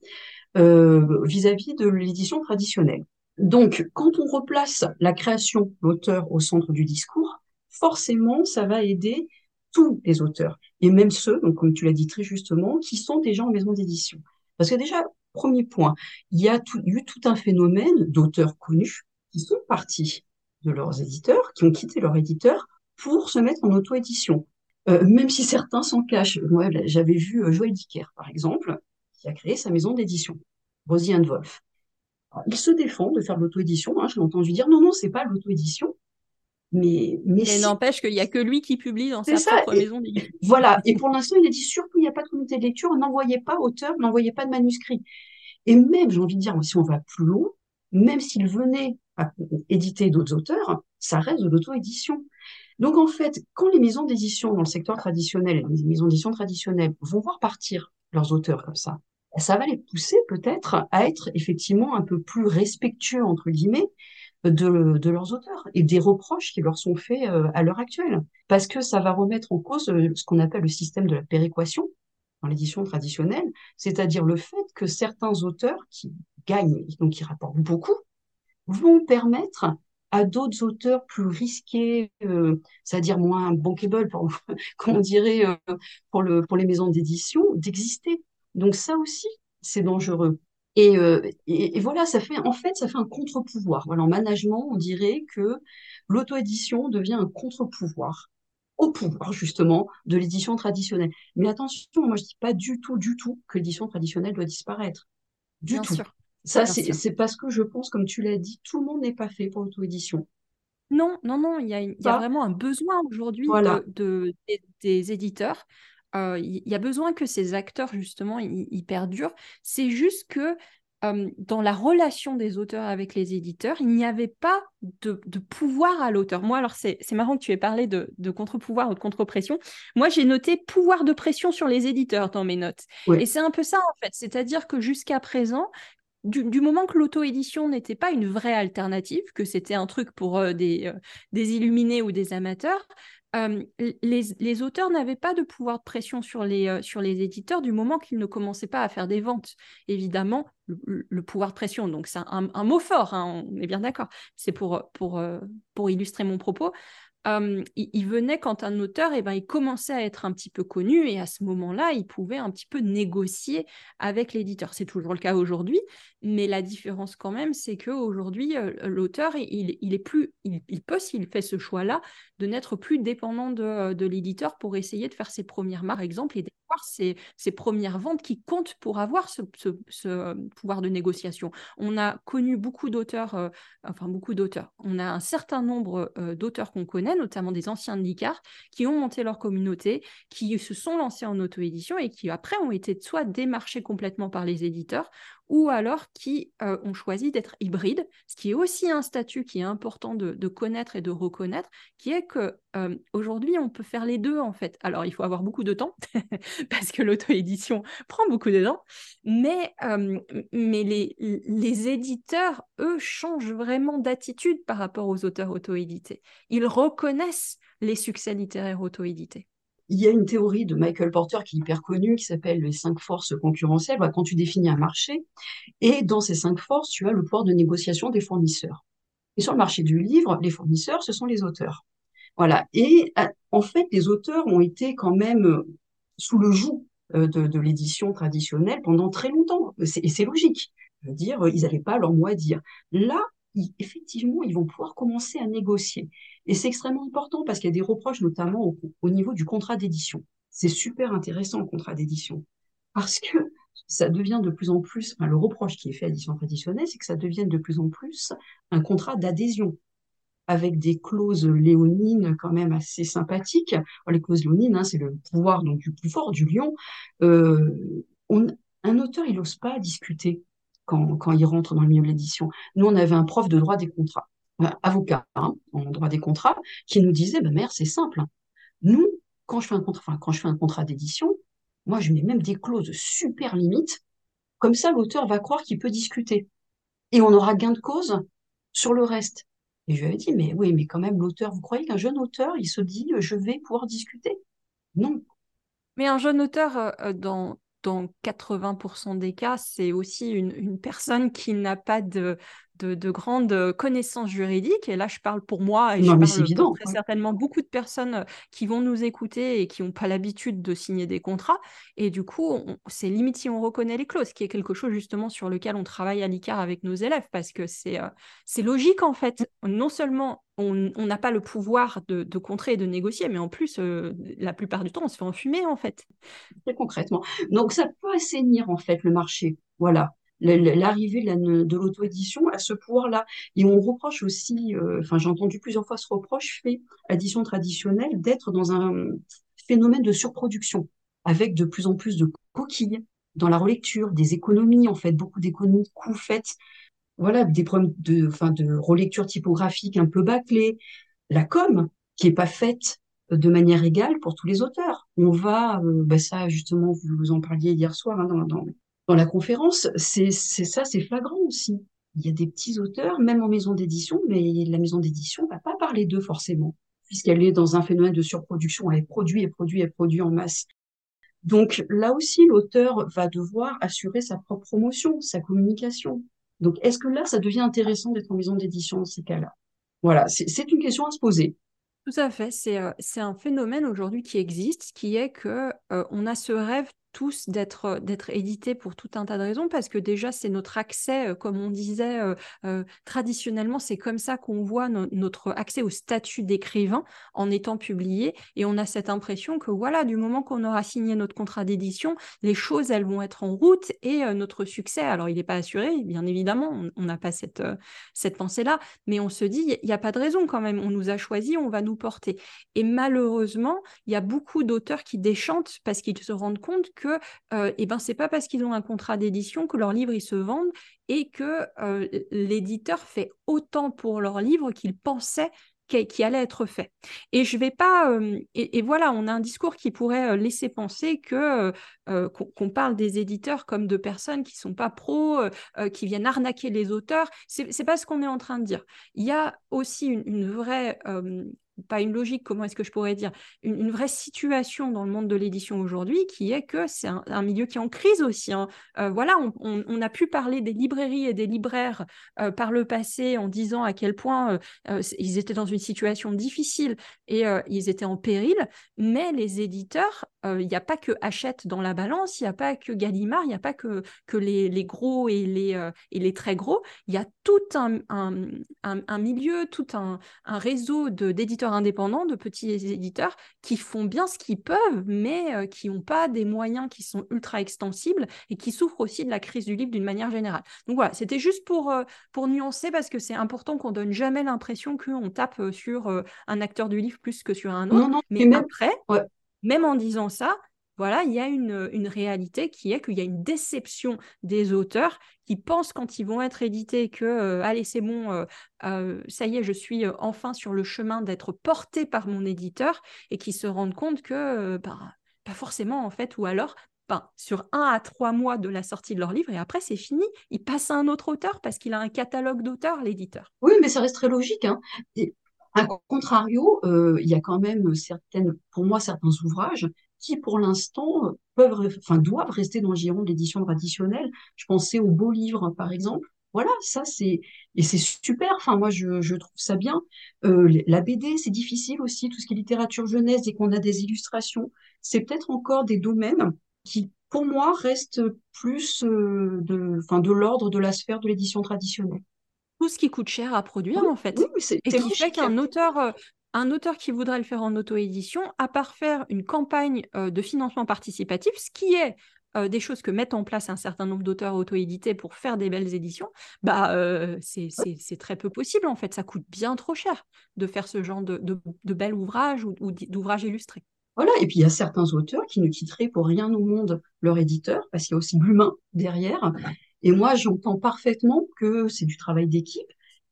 vis-à-vis -vis de l'édition traditionnelle. Donc, quand on replace la création, l'auteur au centre du discours, forcément, ça va aider tous les auteurs, et même ceux, donc comme tu l'as dit très justement, qui sont déjà en maison d'édition. Parce que déjà, premier point, il y a eu tout un phénomène d'auteurs connus qui sont partis de leurs éditeurs, qui ont quitté leur éditeur pour se mettre en auto-édition. Euh, même si certains s'en cachent. Moi, j'avais vu euh, Joël Dicker, par exemple, qui a créé sa maison d'édition, Rosie Wolf. Il se défend de faire de l'auto-édition. Hein, je l'ai entendu dire non, non, c'est pas l'auto-édition. Mais, mais, n'empêche qu'il n'y a que lui qui publie dans sa propre maison d'édition. Voilà. Et pour l'instant, il a dit surtout, il n'y a pas de comité de lecture, n'envoyez pas auteur, n'envoyez pas de manuscrit. Et même, j'ai envie de dire, si on va plus loin, même s'il venait à éditer d'autres auteurs, ça reste de l'auto-édition. Donc en fait, quand les maisons d'édition dans le secteur traditionnel, les maisons d'édition traditionnelles vont voir partir leurs auteurs comme ça, ça va les pousser peut-être à être effectivement un peu plus respectueux, entre guillemets, de, leurs auteurs et des reproches qui leur sont faits euh, à l'heure actuelle. Parce que ça va remettre en cause euh, ce qu'on appelle le système de la péréquation dans l'édition traditionnelle, c'est-à-dire le fait que certains auteurs qui gagnent, donc qui rapportent beaucoup, vont permettre à d'autres auteurs plus risqués, euh, c'est-à-dire moins bankable, pour, comme on dirait pour les maisons d'édition, d'exister. Donc ça aussi, c'est dangereux. Euh, et, et, voilà, ça fait en fait, ça fait un contre-pouvoir. Voilà, en management, on dirait que l'auto-édition devient un contre-pouvoir au pouvoir justement de l'édition traditionnelle. Mais attention, moi je dis pas du tout, du tout que l'édition traditionnelle doit disparaître. Du tout. Ça, c'est parce que je pense, comme tu l'as dit, tout le monde n'est pas fait pour l'auto-édition. Non, non, non, il y a, y a vraiment un besoin aujourd'hui de, des, éditeurs il y a besoin que ces acteurs, justement, ils perdurent. C'est juste que dans la relation des auteurs avec les éditeurs, il n'y avait pas de, pouvoir à l'auteur. Moi, alors c'est marrant que tu aies parlé de, contre-pouvoir ou de contre-pression. Moi, j'ai noté pouvoir de pression sur les éditeurs dans mes notes. Et c'est un peu ça, en fait. C'est-à-dire que jusqu'à présent, du, moment que l'auto-édition n'était pas une vraie alternative, que c'était un truc pour des, des illuminés ou des amateurs, les, auteurs n'avaient pas de pouvoir de pression sur les, sur les éditeurs du moment qu'ils ne commençaient pas à faire des ventes. Évidemment, le, pouvoir de pression, donc c'est un, mot fort, hein, on est bien d'accord. C'est pour, pour, pour illustrer mon propos il, venait quand un auteur, eh ben, il commençait à être un petit peu connu et à ce moment-là, il pouvait un petit peu négocier avec l'éditeur. C'est toujours le cas aujourd'hui, mais la différence quand même, c'est qu'aujourd'hui, l'auteur, il, il, est plus, il, peut, s'il fait ce choix-là, de n'être plus dépendant de, de l'éditeur pour essayer de faire ses premières marques, par exemple, et d'avoir ses, ses, premières ventes qui comptent pour avoir ce, ce, pouvoir de négociation. On a connu beaucoup d'auteurs, enfin beaucoup d'auteurs. On a un certain nombre d'auteurs qu'on connaît notamment des anciens de l'ICAR, qui ont monté leur communauté, qui se sont lancés en auto-édition et qui après ont été soit démarchés complètement par les éditeurs ou alors qui euh, ont choisi d'être hybrides, ce qui est aussi un statut qui est important de, connaître et de reconnaître, qui est que euh, aujourd'hui on peut faire les deux en fait. Alors il faut avoir beaucoup de temps parce que l'auto-édition prend beaucoup de temps, mais, euh, mais les, les éditeurs, eux, changent vraiment d'attitude par rapport aux auteurs auto-édités. Ils reconnaissent les succès littéraires auto-édités il y a une théorie de Michael Porter qui est hyper connue, qui s'appelle les cinq forces concurrentielles. Bah, quand tu définis un marché, et dans ces cinq forces, tu as le pouvoir de négociation des fournisseurs. Et sur le marché du livre, les fournisseurs, ce sont les auteurs. Voilà. Et euh, en fait, les auteurs ont été quand même euh, sous le joug euh, de, l'édition traditionnelle pendant très longtemps. Et c'est logique. Je veux dire, ils n'avaient pas leur mot à dire. Là, effectivement, ils vont pouvoir commencer à négocier. Et c'est extrêmement important parce qu'il y a des reproches, notamment au, niveau du contrat d'édition. C'est super intéressant, le contrat d'édition. Parce que ça devient de plus en plus, le reproche qui est fait à l'édition traditionnelle, c'est que ça devienne de plus en plus un contrat d'adhésion avec des clauses léonines quand même assez sympathiques. les clauses léonines, hein, c'est le pouvoir donc, du plus fort, du lion. Euh, un auteur, il n'ose pas discuter quand, quand il rentre dans le milieu de l'édition. Nous, on avait un prof de droit des contrats, euh, avocat hein, en droit des contrats, qui nous disait, bah, mère, c'est simple. Hein. Nous, quand je fais un contrat, d'édition, moi, je mets même des clauses super limites. Comme ça, l'auteur va croire qu'il peut discuter. Et on aura gain de cause sur le reste. Et je lui avais dit, mais oui, mais quand même, l'auteur, vous croyez qu'un jeune auteur, il se dit, je vais pouvoir discuter? Non. Mais un jeune auteur, euh, dans, dans 80% des cas, c'est aussi une, personne qui n'a pas de, de, grandes connaissances juridiques. Et là, je parle pour moi et je parle évident, très certainement beaucoup de personnes qui vont nous écouter et qui n'ont pas l'habitude de signer des contrats. Et du coup, c'est limite si on reconnaît les clauses, qui est quelque chose justement sur lequel on travaille à l'ICAR avec nos élèves, parce que c'est euh, c'est logique en fait. Non seulement on n'a pas le pouvoir de, contrer et de négocier, mais en plus, euh, la plupart du temps, on se fait enfumer en fait. Très concrètement. Donc ça peut assainir en fait le marché. Voilà l'arrivée de l'auto-édition à ce pouvoir-là. Et on reproche aussi, euh, enfin j'ai entendu plusieurs fois ce reproche fait à l'édition traditionnelle d'être dans un phénomène de surproduction, avec de plus en plus de coquilles dans la relecture, des économies en fait, beaucoup d'économies de coûts faites, voilà, des problèmes de, enfin, de relecture typographique un peu bâclée, la com qui est pas faite de manière égale pour tous les auteurs. On va, euh, bah ça justement, vous, vous en parliez hier soir hein, dans, dans, dans la conférence, c'est ça, c'est flagrant aussi. Il y a des petits auteurs, même en maison d'édition, mais la maison d'édition va pas parler d'eux forcément, puisqu'elle est dans un phénomène de surproduction. Elle produit, et produit, et produit en masse. Donc là aussi, l'auteur va devoir assurer sa propre promotion, sa communication. Donc est-ce que là, ça devient intéressant d'être en maison d'édition dans ces cas-là? Voilà, c'est une question à se poser. Tout à fait, c'est euh, un phénomène aujourd'hui qui existe, qui est que euh, on a ce rêve tous d'être euh, d'être édités pour tout un tas de raisons parce que déjà c'est notre accès euh, comme on disait euh, traditionnellement c'est comme ça qu'on voit notre accès au statut d'écrivain en étant publié. Et on a cette impression que voilà du moment qu'on aura signé notre contrat d'édition les choses elles vont être en route et notre succès. Alors il n'est pas assuré bien évidemment on n'a pas cette cette pensée là mais on se dit il n'y a pas de raison quand même. On nous a choisi on va nous porter. Et malheureusement il y a beaucoup d'auteurs qui déchantent parce qu'ils se rendent compte que que euh, eh ben, c'est pas parce qu'ils ont un contrat d'édition que leurs livres se vendent et que euh, l'éditeur fait autant pour leurs livres qu'il pensait qui, allait être fait. Et je vais pas. Euh, et, voilà, on a un discours qui pourrait laisser penser que qu'on parle des éditeurs comme de personnes qui sont pas pros, qui viennent arnaquer les auteurs. C'est pas ce qu'on est en train de dire. Il y a aussi une vraie pas une logique, comment est-ce que je pourrais dire, une, vraie situation dans le monde de l'édition aujourd'hui qui est que c'est un, milieu qui est en crise aussi. Hein. Euh, voilà, on, a pu parler des librairies et des libraires euh, par le passé en disant à quel point euh, ils étaient dans une situation difficile et ils étaient en péril, mais les éditeurs, il n'y a pas que Hachette dans la balance, il n'y a pas que Gallimard, il n'y a pas que, que les, les gros et les, et les très gros, il y a tout un, un, un milieu, tout un, réseau d'éditeurs indépendants, de petits éditeurs qui font bien ce qu'ils peuvent, mais euh, qui n'ont pas des moyens qui sont ultra extensibles et qui souffrent aussi de la crise du livre d'une manière générale. Donc voilà, c'était juste pour, euh, pour nuancer parce que c'est important qu'on donne jamais l'impression qu'on tape euh, sur un acteur du livre plus que sur un autre. mais, même, après, même en disant ça, voilà, il y a une, une réalité qui est qu'il y a une déception des auteurs qui pensent quand ils vont être édités que, euh, allez, c'est bon, euh, euh, ça y est, je suis enfin sur le chemin d'être porté par mon éditeur et qui se rendent compte que, bah, pas forcément en fait, ou alors ben, sur un à trois mois de la sortie de leur livre et après c'est fini. Ils passent à un autre auteur parce qu'il a un catalogue d'auteurs, l'éditeur. Oui, mais ça reste très logique. Hein. à contrario, il y a quand même certaines, pour moi, certains ouvrages qui, pour l'instant, peuvent, enfin, doivent rester dans le giron de l'édition traditionnelle. Je pensais aux beaux livres, par exemple. Voilà, ça c'est et c'est super. Enfin, moi je, je trouve ça bien. Euh, la BD, c'est difficile aussi, tout ce qui est littérature jeunesse, et qu'on a des illustrations, c'est peut-être encore des domaines qui, pour moi, restent plus euh, de, enfin, de l'ordre de la sphère de l'édition traditionnelle tout ce qui coûte cher à produire en fait. Oui, et qui fait qu'un auteur, euh, un auteur qui voudrait le faire en auto-édition, à part faire une campagne euh, de financement participatif, ce qui est euh, des choses que mettent en place un certain nombre d'auteurs auto-édités pour faire des belles éditions, bah, euh, c'est très peu possible en fait. Ça coûte bien trop cher de faire ce genre de, bel ouvrage ou, d'ouvrage illustré. Voilà, et puis il y a certains auteurs qui ne quitteraient pour rien au monde leur éditeur, parce qu'il y a aussi l'humain derrière. Et moi, j'entends parfaitement que c'est du travail d'équipe,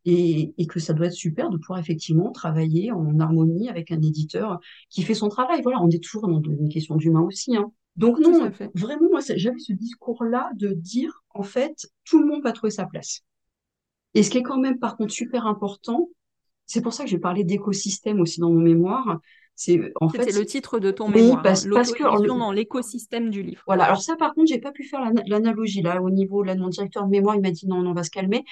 et, que ça doit être super de pouvoir effectivement travailler en harmonie avec un éditeur qui fait son travail. Voilà, on est toujours dans une question d'humain aussi. Hein. Donc non, vraiment, moi, j'avais ce discours-là de dire, en fait, tout le monde va trouver sa place. Et ce qui est quand même, par contre, super important, c'est pour ça que j'ai parlé d'écosystème aussi dans mon mémoire, C'est en fait. Le titre de ton mémoire. Oui, parce, hein, parce que dans l'écosystème du livre. Voilà. Alors ça, par contre, j'ai pas pu faire l'analogie là au niveau là de mon directeur de mémoire. Il m'a dit non, non, on va se calmer.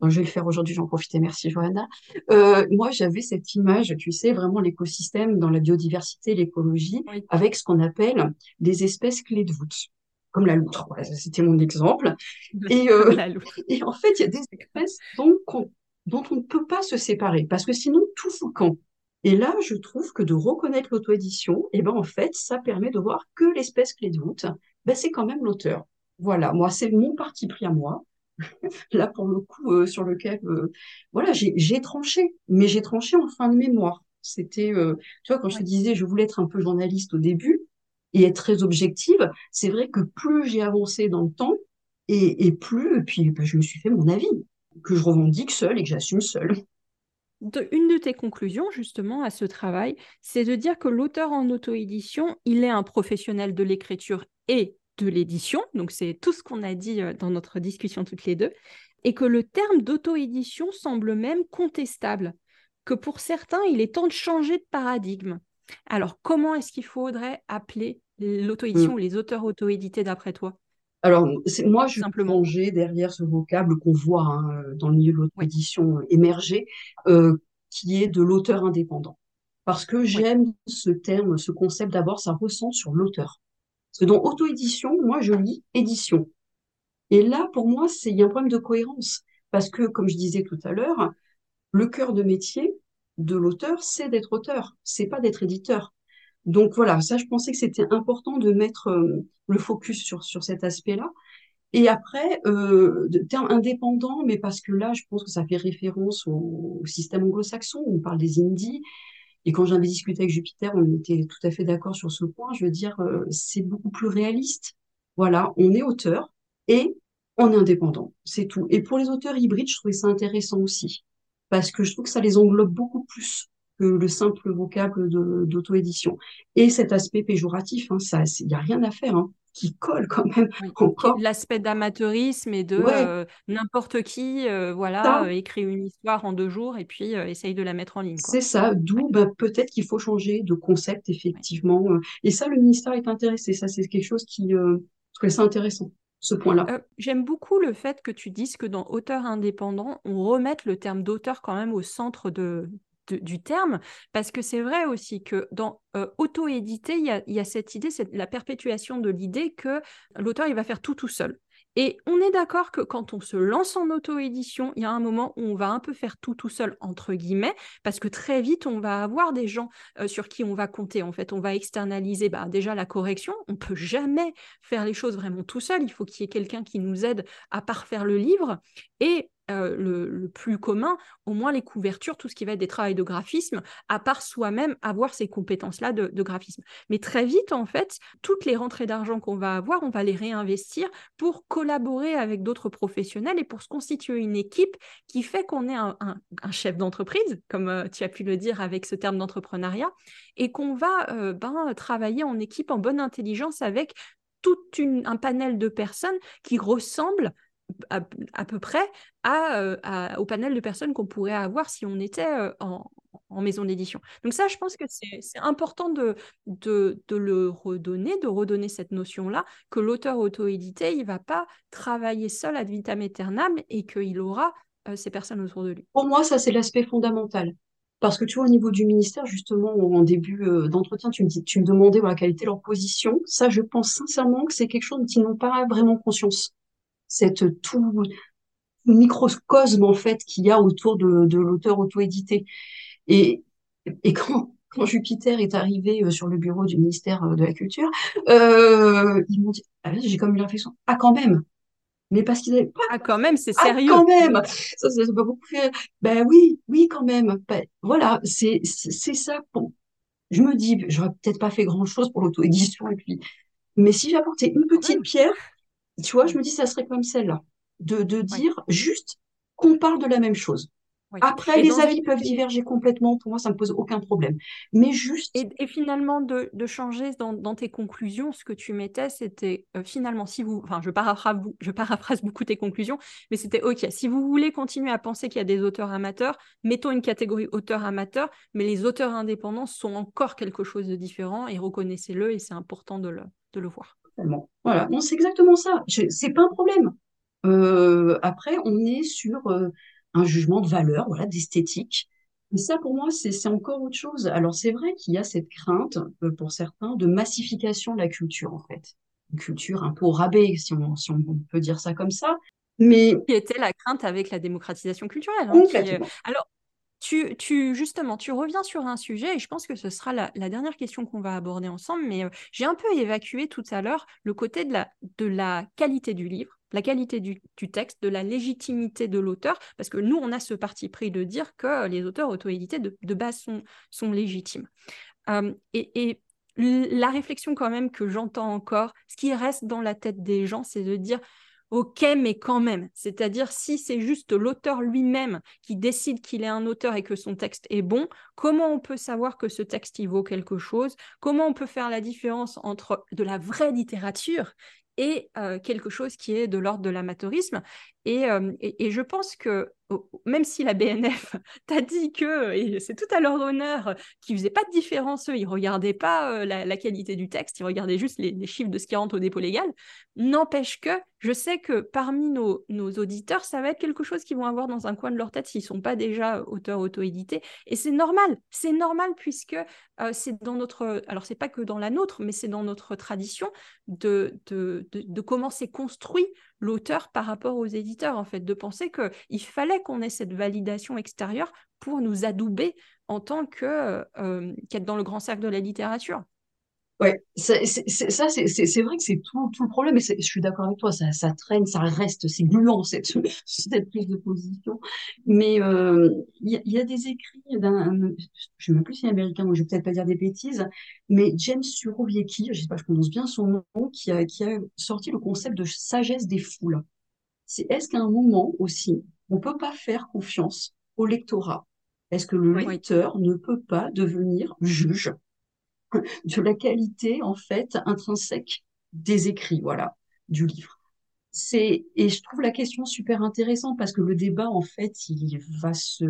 Donc, je vais le faire aujourd'hui. J'en profite. Merci, Johanna. Euh, moi, j'avais cette image, tu sais, vraiment l'écosystème dans la biodiversité, l'écologie, Oui. avec ce qu'on appelle des espèces clés de voûte, comme la loutre. Voilà, c'était mon exemple. Et, euh, et en fait, il y a des espèces dont, dont on ne peut pas se séparer, parce que sinon, tout fout le camp. Et là, je trouve que de reconnaître l'auto-édition, eh ben, en fait, ça permet de voir que l'espèce clé de voûte, ben, c'est quand même l'auteur. Voilà, moi, c'est mon parti pris à moi. Là, pour le coup, euh, sur lequel, euh, voilà, j'ai tranché, mais j'ai tranché en fin de mémoire. C'était, euh, tu vois, quand je te disais, je voulais être un peu journaliste au début et être très objective, c'est vrai que plus j'ai avancé dans le temps et, et plus, et puis ben, je me suis fait mon avis, que je revendique seule et que j'assume seule. De- une de tes conclusions, justement, à ce travail, c'est de dire que l'auteur en auto-édition, il est un professionnel de l'écriture et de l'édition. Donc, c'est tout ce qu'on a dit euh, dans notre discussion toutes les deux. Et que le terme d'auto-édition semble même contestable. Que pour certains, il est temps de changer de paradigme. Alors, comment est-ce qu'il faudrait appeler l'auto-édition ou les auteurs auto-édités d'après toi? Alors, c'est, moi, je Simplement. plongeais derrière ce vocable qu'on voit hein, dans le milieu de l'auto-édition émerger, euh, qui est de l'auteur indépendant. Parce que j'aime ce terme, ce concept d'abord, ça ressent sur l'auteur. Parce que dans auto-édition, moi, je lis édition. Et là, pour moi, c'est, il y a un problème de cohérence. Parce que, comme je disais tout à l'heure, le cœur de métier de l'auteur, c'est d'être auteur, c'est pas d'être éditeur. Donc voilà, ça, je pensais que c'était important de mettre euh, le focus sur, sur cet aspect-là. Et après, euh, de terme indépendant, mais parce que là, je pense que ça fait référence au, au système anglo-saxon, on parle des indies. Et quand j'avais discuté avec Jupiter, on était tout à fait d'accord sur ce point. Je veux dire, euh, c'est beaucoup plus réaliste. Voilà, on est auteur et on est indépendant, c'est tout. Et pour les auteurs hybrides, je trouvais ça intéressant aussi, parce que je trouve que ça les englobe beaucoup plus que le simple vocable d'auto-édition. Et cet aspect péjoratif, hein, ça, il n'y a rien à faire, hein, qui colle quand même Oui. encore. L'aspect d'amateurisme et de Ouais, euh, n'importe qui euh, voilà, euh, écrit une histoire en deux jours et puis essaye de la mettre en ligne. C'est ça. D'où ben, peut-être qu'il faut changer de concept, effectivement. Et ça, le ministère est intéressé. Ça, c'est quelque chose qui, trouvais ça intéressant, ce point-là. Euh, J'aime beaucoup le fait que tu dises que dans auteur indépendant, on remette le terme d'auteur quand même au centre de, du terme, parce que c'est vrai aussi que dans euh, auto-éditer, il y a, il y a cette idée, c'est la perpétuation de l'idée que l'auteur, il va faire tout tout seul. Et on est d'accord que quand on se lance en auto-édition, il y a un moment où on va un peu faire tout tout seul, entre guillemets, parce que très vite, on va avoir des gens euh, sur qui on va compter. En fait, on va externaliser bah, déjà la correction. On peut jamais faire les choses vraiment tout seul. Il faut qu'il y ait quelqu'un qui nous aide à parfaire le livre. Et euh, le, plus commun, au moins les couvertures, tout ce qui va être des travaux de graphisme, à part soi-même avoir ces compétences-là de, graphisme. Mais très vite, en fait, toutes les rentrées d'argent qu'on va avoir, on va les réinvestir pour collaborer avec d'autres professionnels et pour se constituer une équipe qui fait qu'on est un, chef d'entreprise, comme euh, tu as pu le dire avec ce terme d'entrepreneuriat, et qu'on va euh, ben, travailler en équipe en bonne intelligence avec tout un panel de personnes qui ressemblent à, peu près euh, au panel de personnes qu'on pourrait avoir si on était euh, en, maison d'édition. Donc ça, je pense que c'est important de, le redonner, de redonner cette notion-là, que l'auteur auto-édité, il ne va pas travailler seul ad vitam aeternam et qu'il aura euh, ces personnes autour de lui. Pour moi, ça, c'est l'aspect fondamental. Parce que tu vois, au niveau du ministère, justement, en début d'entretien, tu me dis, tu me demandais voilà, quelle était leur position. Ça, je pense sincèrement que c'est quelque chose dont ils n'ont pas vraiment conscience. Cette tout microcosme, en fait, qu'il y a autour de, de l'auteur auto-édité. Et, et quand, quand Jupiter est arrivé euh, sur le bureau du ministère euh, de la Culture, euh, ils m'ont dit, ah, j'ai comme eu l'impression, ah, quand même. Mais parce qu'ils avaient Ah, quand même, c'est ah, sérieux. quand même! Ça, ça m'a beaucoup fait. Ben oui, oui, quand même. Ben, voilà, c'est c'est ça. Bon, je me dis, j'aurais peut-être pas fait grand-chose pour l'auto-édition, et puis, mais si j'apportais une petite pierre, tu vois, je me dis, ça serait comme celle-là. De, de oui. dire juste qu'on parle de la même chose. Après, les avis peuvent diverger complètement. Pour moi, ça ne me pose aucun problème. Mais juste. Et, finalement, de, changer dans, tes conclusions, ce que tu mettais, c'était euh, finalement, si vous. Enfin, je paraphrase, je paraphrase beaucoup tes conclusions, mais c'était OK. Si vous voulez continuer à penser qu'il y a des auteurs amateurs, mettons une catégorie auteurs amateurs, mais les auteurs indépendants sont encore quelque chose de différent et reconnaissez-le et c'est important de le, de le voir. Voilà, c'est exactement ça. C'est pas un problème. Euh, après, on est sur. Euh, un jugement de valeur, voilà, d'esthétique. Et ça, pour moi, c'est encore autre chose. Alors, c'est vrai qu'il y a cette crainte, euh, pour certains, de massification de la culture, en fait. Une culture un peu au rabais, si on, si on peut dire ça comme ça. Mais... Qui était la crainte avec la démocratisation culturelle. Hein, euh, Alors, tu, justement, tu reviens sur un sujet et je pense que ce sera la, dernière question qu'on va aborder ensemble, mais j'ai un peu évacué tout à l'heure le côté de la, qualité du livre la qualité du, texte, de la légitimité de l'auteur, parce que nous, on a ce parti pris de dire que les auteurs auto-édités de, base sont, légitimes. Et, la réflexion quand même que j'entends encore, ce qui reste dans la tête des gens, c'est de dire, ok, mais quand même, c'est-à-dire si c'est juste l'auteur lui-même qui décide qu'il est un auteur et que son texte est bon, comment on peut savoir que ce texte y vaut quelque chose? Comment on peut faire la différence entre de la vraie littérature et euh, quelque chose qui est de l'ordre de l'amateurisme? Euh, et, je pense que même si la BNF t'a dit que, et c'est tout à leur honneur, qu'ils ne faisaient pas de différence, eux, ils ne regardaient pas euh, la, qualité du texte, ils regardaient juste les, chiffres de ce qui rentre au dépôt légal, n'empêche que je sais que parmi nos, auditeurs, ça va être quelque chose qu'ils vont avoir dans un coin de leur tête s'ils ne sont pas déjà auteurs auto-édités. Et c'est normal, c'est normal puisque c'est dans notre, alors c'est pas que dans la nôtre, mais c'est dans notre tradition de, de, de, de comment c'est construit l'auteur par rapport aux éditeurs, en fait, de penser qu'il fallait qu'on ait cette validation extérieure pour nous adouber en tant euh, qu'être dans le grand cercle de la littérature. Ouais, ça, c'est vrai que c'est tout, tout, le problème, et je suis d'accord avec toi, ça, ça, traîne, ça reste, c'est gluant cette, cette prise de position. Mais euh, il y, a des écrits d'un, je ne sais même plus si c'est américain, donc je vais peut-être pas dire des bêtises, mais James Surowiecki, je sais pas, je prononce bien son nom, qui a, qui a sorti le concept de sagesse des foules. C'est est-ce qu'à un moment aussi, on peut pas faire confiance au lectorat? Est-ce que le lecteur ne peut pas devenir juge? de la qualité en fait intrinsèque des écrits, voilà, du livre. C'est et je trouve la question super intéressante parce que le débat en fait il va se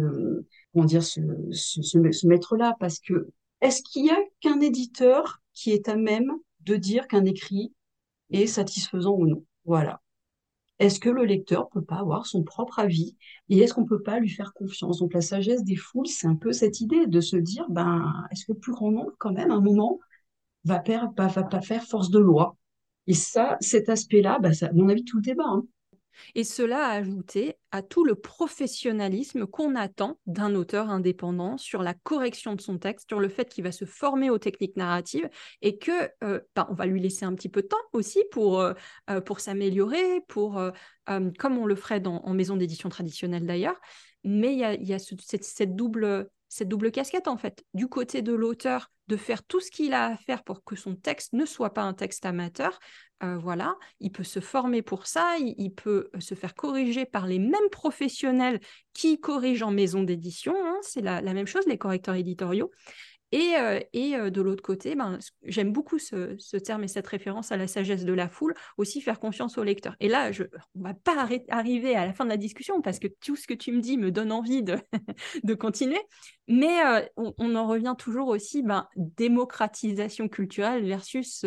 comment dire se, se, se mettre là parce que est-ce qu'il y a qu'un éditeur qui est à même de dire qu'un écrit est satisfaisant ou non? Voilà. Est-ce que le lecteur peut pas avoir son propre avis et est-ce qu'on peut pas lui faire confiance? Donc la sagesse des foules, c'est un peu cette idée de se dire, ben, est-ce que le plus grand nombre, quand même, à un moment, va, va faire force de loi? Et ça, cet aspect-là, ben, ça, à mon avis, tout le débat. Hein. Et cela a ajouté à tout le professionnalisme qu'on attend d'un auteur indépendant sur la correction de son texte, sur le fait qu'il va se former aux techniques narratives et que euh, ben, on va lui laisser un petit peu de temps aussi pour, euh, euh, pour s'améliorer, pour comme on le ferait dans, en maison d'édition traditionnelle d'ailleurs. Mais il y a, cette, double cette double casquette en fait, du côté de l'auteur, de faire tout ce qu'il a à faire pour que son texte ne soit pas un texte amateur, euh, voilà, il peut se former pour ça, il, peut euh, se faire corriger par les mêmes professionnels qui corrigent en maison d'édition, hein, c'est la, même chose, les correcteurs éditoriaux. Et, euh, et de l'autre côté, ben, j'aime beaucoup ce, terme et cette référence à la sagesse de la foule, aussi faire confiance au lecteur. Et là, on ne va pas arriver à la fin de la discussion parce que tout ce que tu me dis me donne envie de, de continuer. Mais on, en revient toujours aussi, ben, démocratisation culturelle versus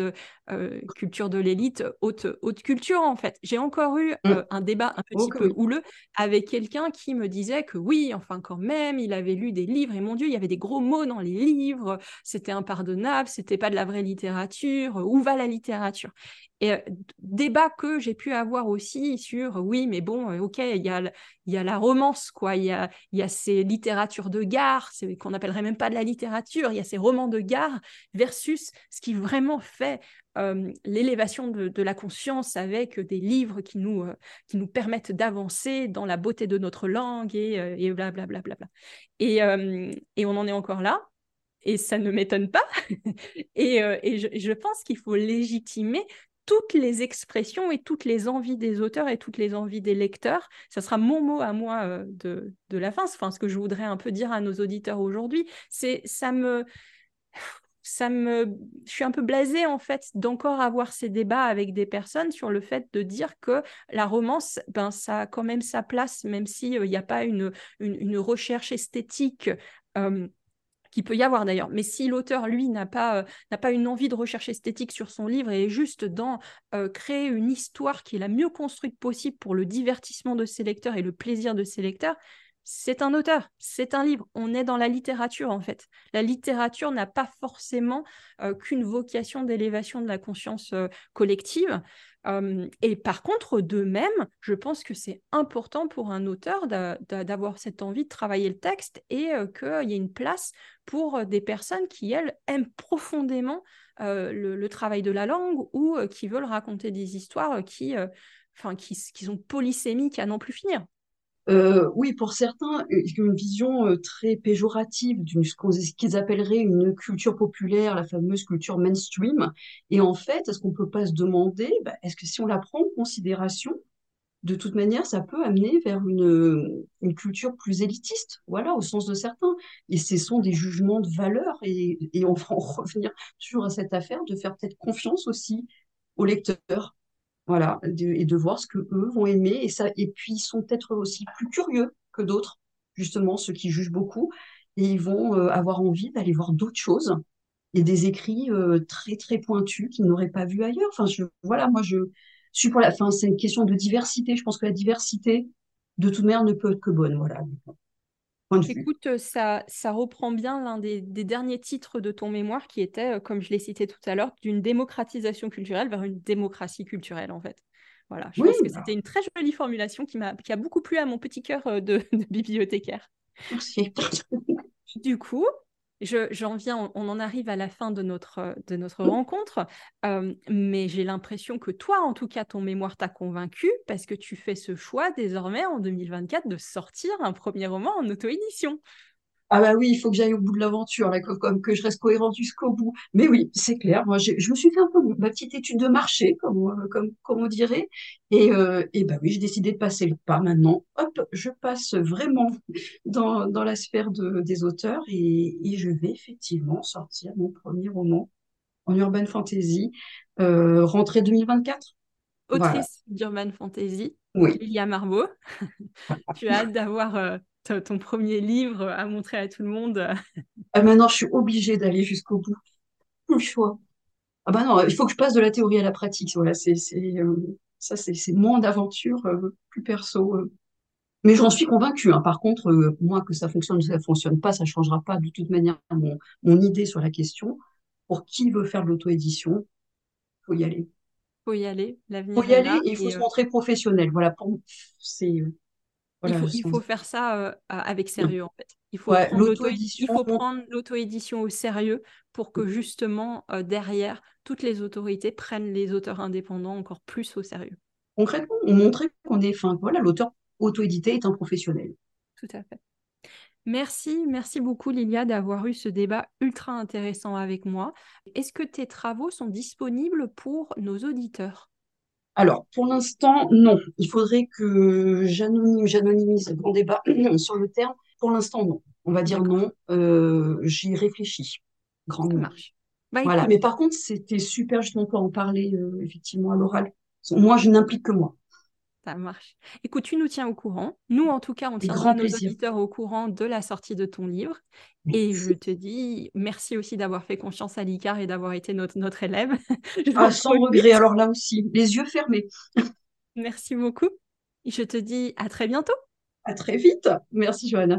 culture de l'élite, haute, haute culture en fait. J'ai encore eu mmh. un débat un petit peu houleux avec quelqu'un qui me disait que oui, enfin quand même, il avait lu des livres et mon Dieu, il y avait des gros mots dans les livres, c'était impardonnable, c'était pas de la vraie littérature, où va la littérature? Et débat que j'ai pu avoir aussi sur oui, mais bon, ok, il y a, y a la romance, quoi, il y a, y a ces littératures de gare, qu'on n'appellerait même pas de la littérature, il y a ces romans de gare versus ce qui vraiment fait l'élévation de, la conscience avec des livres qui nous, qui nous permettent d'avancer dans la beauté de notre langue et, et blablabla. Bla, bla, bla, et, et on en est encore là. Et ça ne m'étonne pas. et, et je pense qu'il faut légitimer toutes les expressions et toutes les envies des auteurs et toutes les envies des lecteurs. Ça sera mon mot à moi euh, de, de, la fin. Enfin, ce que je voudrais un peu dire à nos auditeurs aujourd'hui, c'est ça me ça me, je suis un peu blasée en fait d'encore avoir ces débats avec des personnes sur le fait de dire que la romance, ben ça a quand même sa place, même s'il n'y a pas une, une, recherche esthétique. Qui peut y avoir d'ailleurs, mais si l'auteur, lui, n'a pas, n'a pas une envie de recherche esthétique sur son livre et est juste dans créer une histoire qui est la mieux construite possible pour le divertissement de ses lecteurs et le plaisir de ses lecteurs, c'est un auteur, c'est un livre. On est dans la littérature en fait. La littérature n'a pas forcément euh, qu'une vocation d'élévation de la conscience euh, collective. Et par contre, de même, je pense que c'est important pour un auteur d'avoir cette envie de travailler le texte et qu'il y ait une place pour des personnes qui, elles, aiment profondément le, travail de la langue ou qui veulent raconter des histoires qui, qui sont polysémiques à n'en plus finir. Euh, oui, pour certains, une vision euh, très péjorative d'une ce qu'ils appelleraient une culture populaire, la fameuse culture mainstream. Et en fait, est-ce qu'on ne peut pas se demander, bah, est-ce que si on la prend en considération, de toute manière, ça peut amener vers une, une culture plus élitiste, voilà, au sens de certains. Et ce sont des jugements de valeur, et, et on va en revenir toujours à cette affaire de faire peut-être confiance aussi aux lecteurs voilà, et de voir ce que eux vont aimer. Et, ça, et puis, ils sont peut-être aussi plus curieux que d'autres, justement, ceux qui jugent beaucoup. Et ils vont euh, avoir envie d'aller voir d'autres choses et des écrits euh, très, très pointus qu'ils n'auraient pas vus ailleurs. Enfin, voilà, moi, je suis pour la fin. C'est une question de diversité. Je pense que la diversité, de toute manière, ne peut être que bonne. Voilà. Écoute, euh, ça, ça reprend bien l'un des, derniers titres de ton mémoire qui était, euh, comme je l'ai cité tout à l'heure, d'une démocratisation culturelle vers une démocratie culturelle, en fait. Voilà, je pense que c'était une très jolie formulation qui, m'a, qui a beaucoup plu à mon petit cœur euh, de, de bibliothécaire. Merci. Du coup, j'en viens, on, en arrive à la fin de notre, de notre rencontre, euh, mais j'ai l'impression que toi, en tout cas, ton mémoire t'a convaincu parce que tu fais ce choix désormais en 2024 de sortir un premier roman en auto-édition. Ah bah oui, il faut que j'aille au bout de l'aventure, comme que je reste cohérent jusqu'au bout. Mais oui, c'est clair. Moi, je me suis fait un peu ma petite étude de marché, comme, euh, comme, comme on dirait. Et, euh, et bah oui, j'ai décidé de passer le pas maintenant. Hop, je passe vraiment dans, dans la sphère de, des auteurs et, et je vais effectivement sortir mon premier roman en urban fantasy, euh, rentrée 2024. Autrice d'urban fantasy, oui. Lilia Marbeau. tu as hâte d'avoir euh, ton premier livre à montrer à tout le monde? ah, maintenant, je suis obligée d'aller jusqu'au bout. Le choix. Ah bah non, il faut que je passe de la théorie à la pratique. Voilà, c'est, euh, ça, c'est, moins d'aventure, euh, plus perso. Euh. Mais j'en suis convaincue. Hein. Par contre, moi, que ça fonctionne ou ça fonctionne pas, ça changera pas de toute manière mon, mon idée sur la question. Pour qui veut faire de l'auto-édition, faut y aller. Faut y aller. L'avenir. Faut y aller et il faut se montrer professionnel. Voilà, c'est il, faut, faire ça euh, avec sérieux, en fait. Il faut prendre l'auto-édition au sérieux pour que justement, euh, derrière, toutes les autorités prennent les auteurs indépendants encore plus au sérieux. Concrètement, on montrait qu'on est, enfin, voilà, l'auteur auto-édité est un professionnel. Tout à fait. Merci, merci beaucoup Lilia d'avoir eu ce débat ultra intéressant avec moi. Est-ce que tes travaux sont disponibles pour nos auditeurs? Alors, pour l'instant, non. Il faudrait que j'anonymise le grand débat sur le terme. Pour l'instant, non. On va dire non. Euh, j'y réfléchis. Grande marche. Bah, voilà. Mais par contre, c'était super justement pour en parler euh, effectivement à l'oral. Moi, je n'implique que moi. Ça marche. Écoute, tu nous tiens au courant. Nous, en tout cas, on tiendra nos auditeurs au courant de la sortie de ton livre. Et je te dis merci aussi d'avoir fait confiance à l'ICAR et d'avoir été notre, notre élève. ah, sans regret, alors là aussi, les yeux fermés. merci beaucoup. Je te dis à très bientôt. À très vite. Merci, Johanna.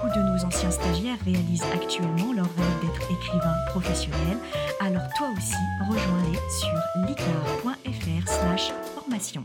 Beaucoup de nos anciens stagiaires réalisent actuellement leur rêve d'être écrivain professionnel, alors toi aussi, rejoins-les sur licar.fr slash formation.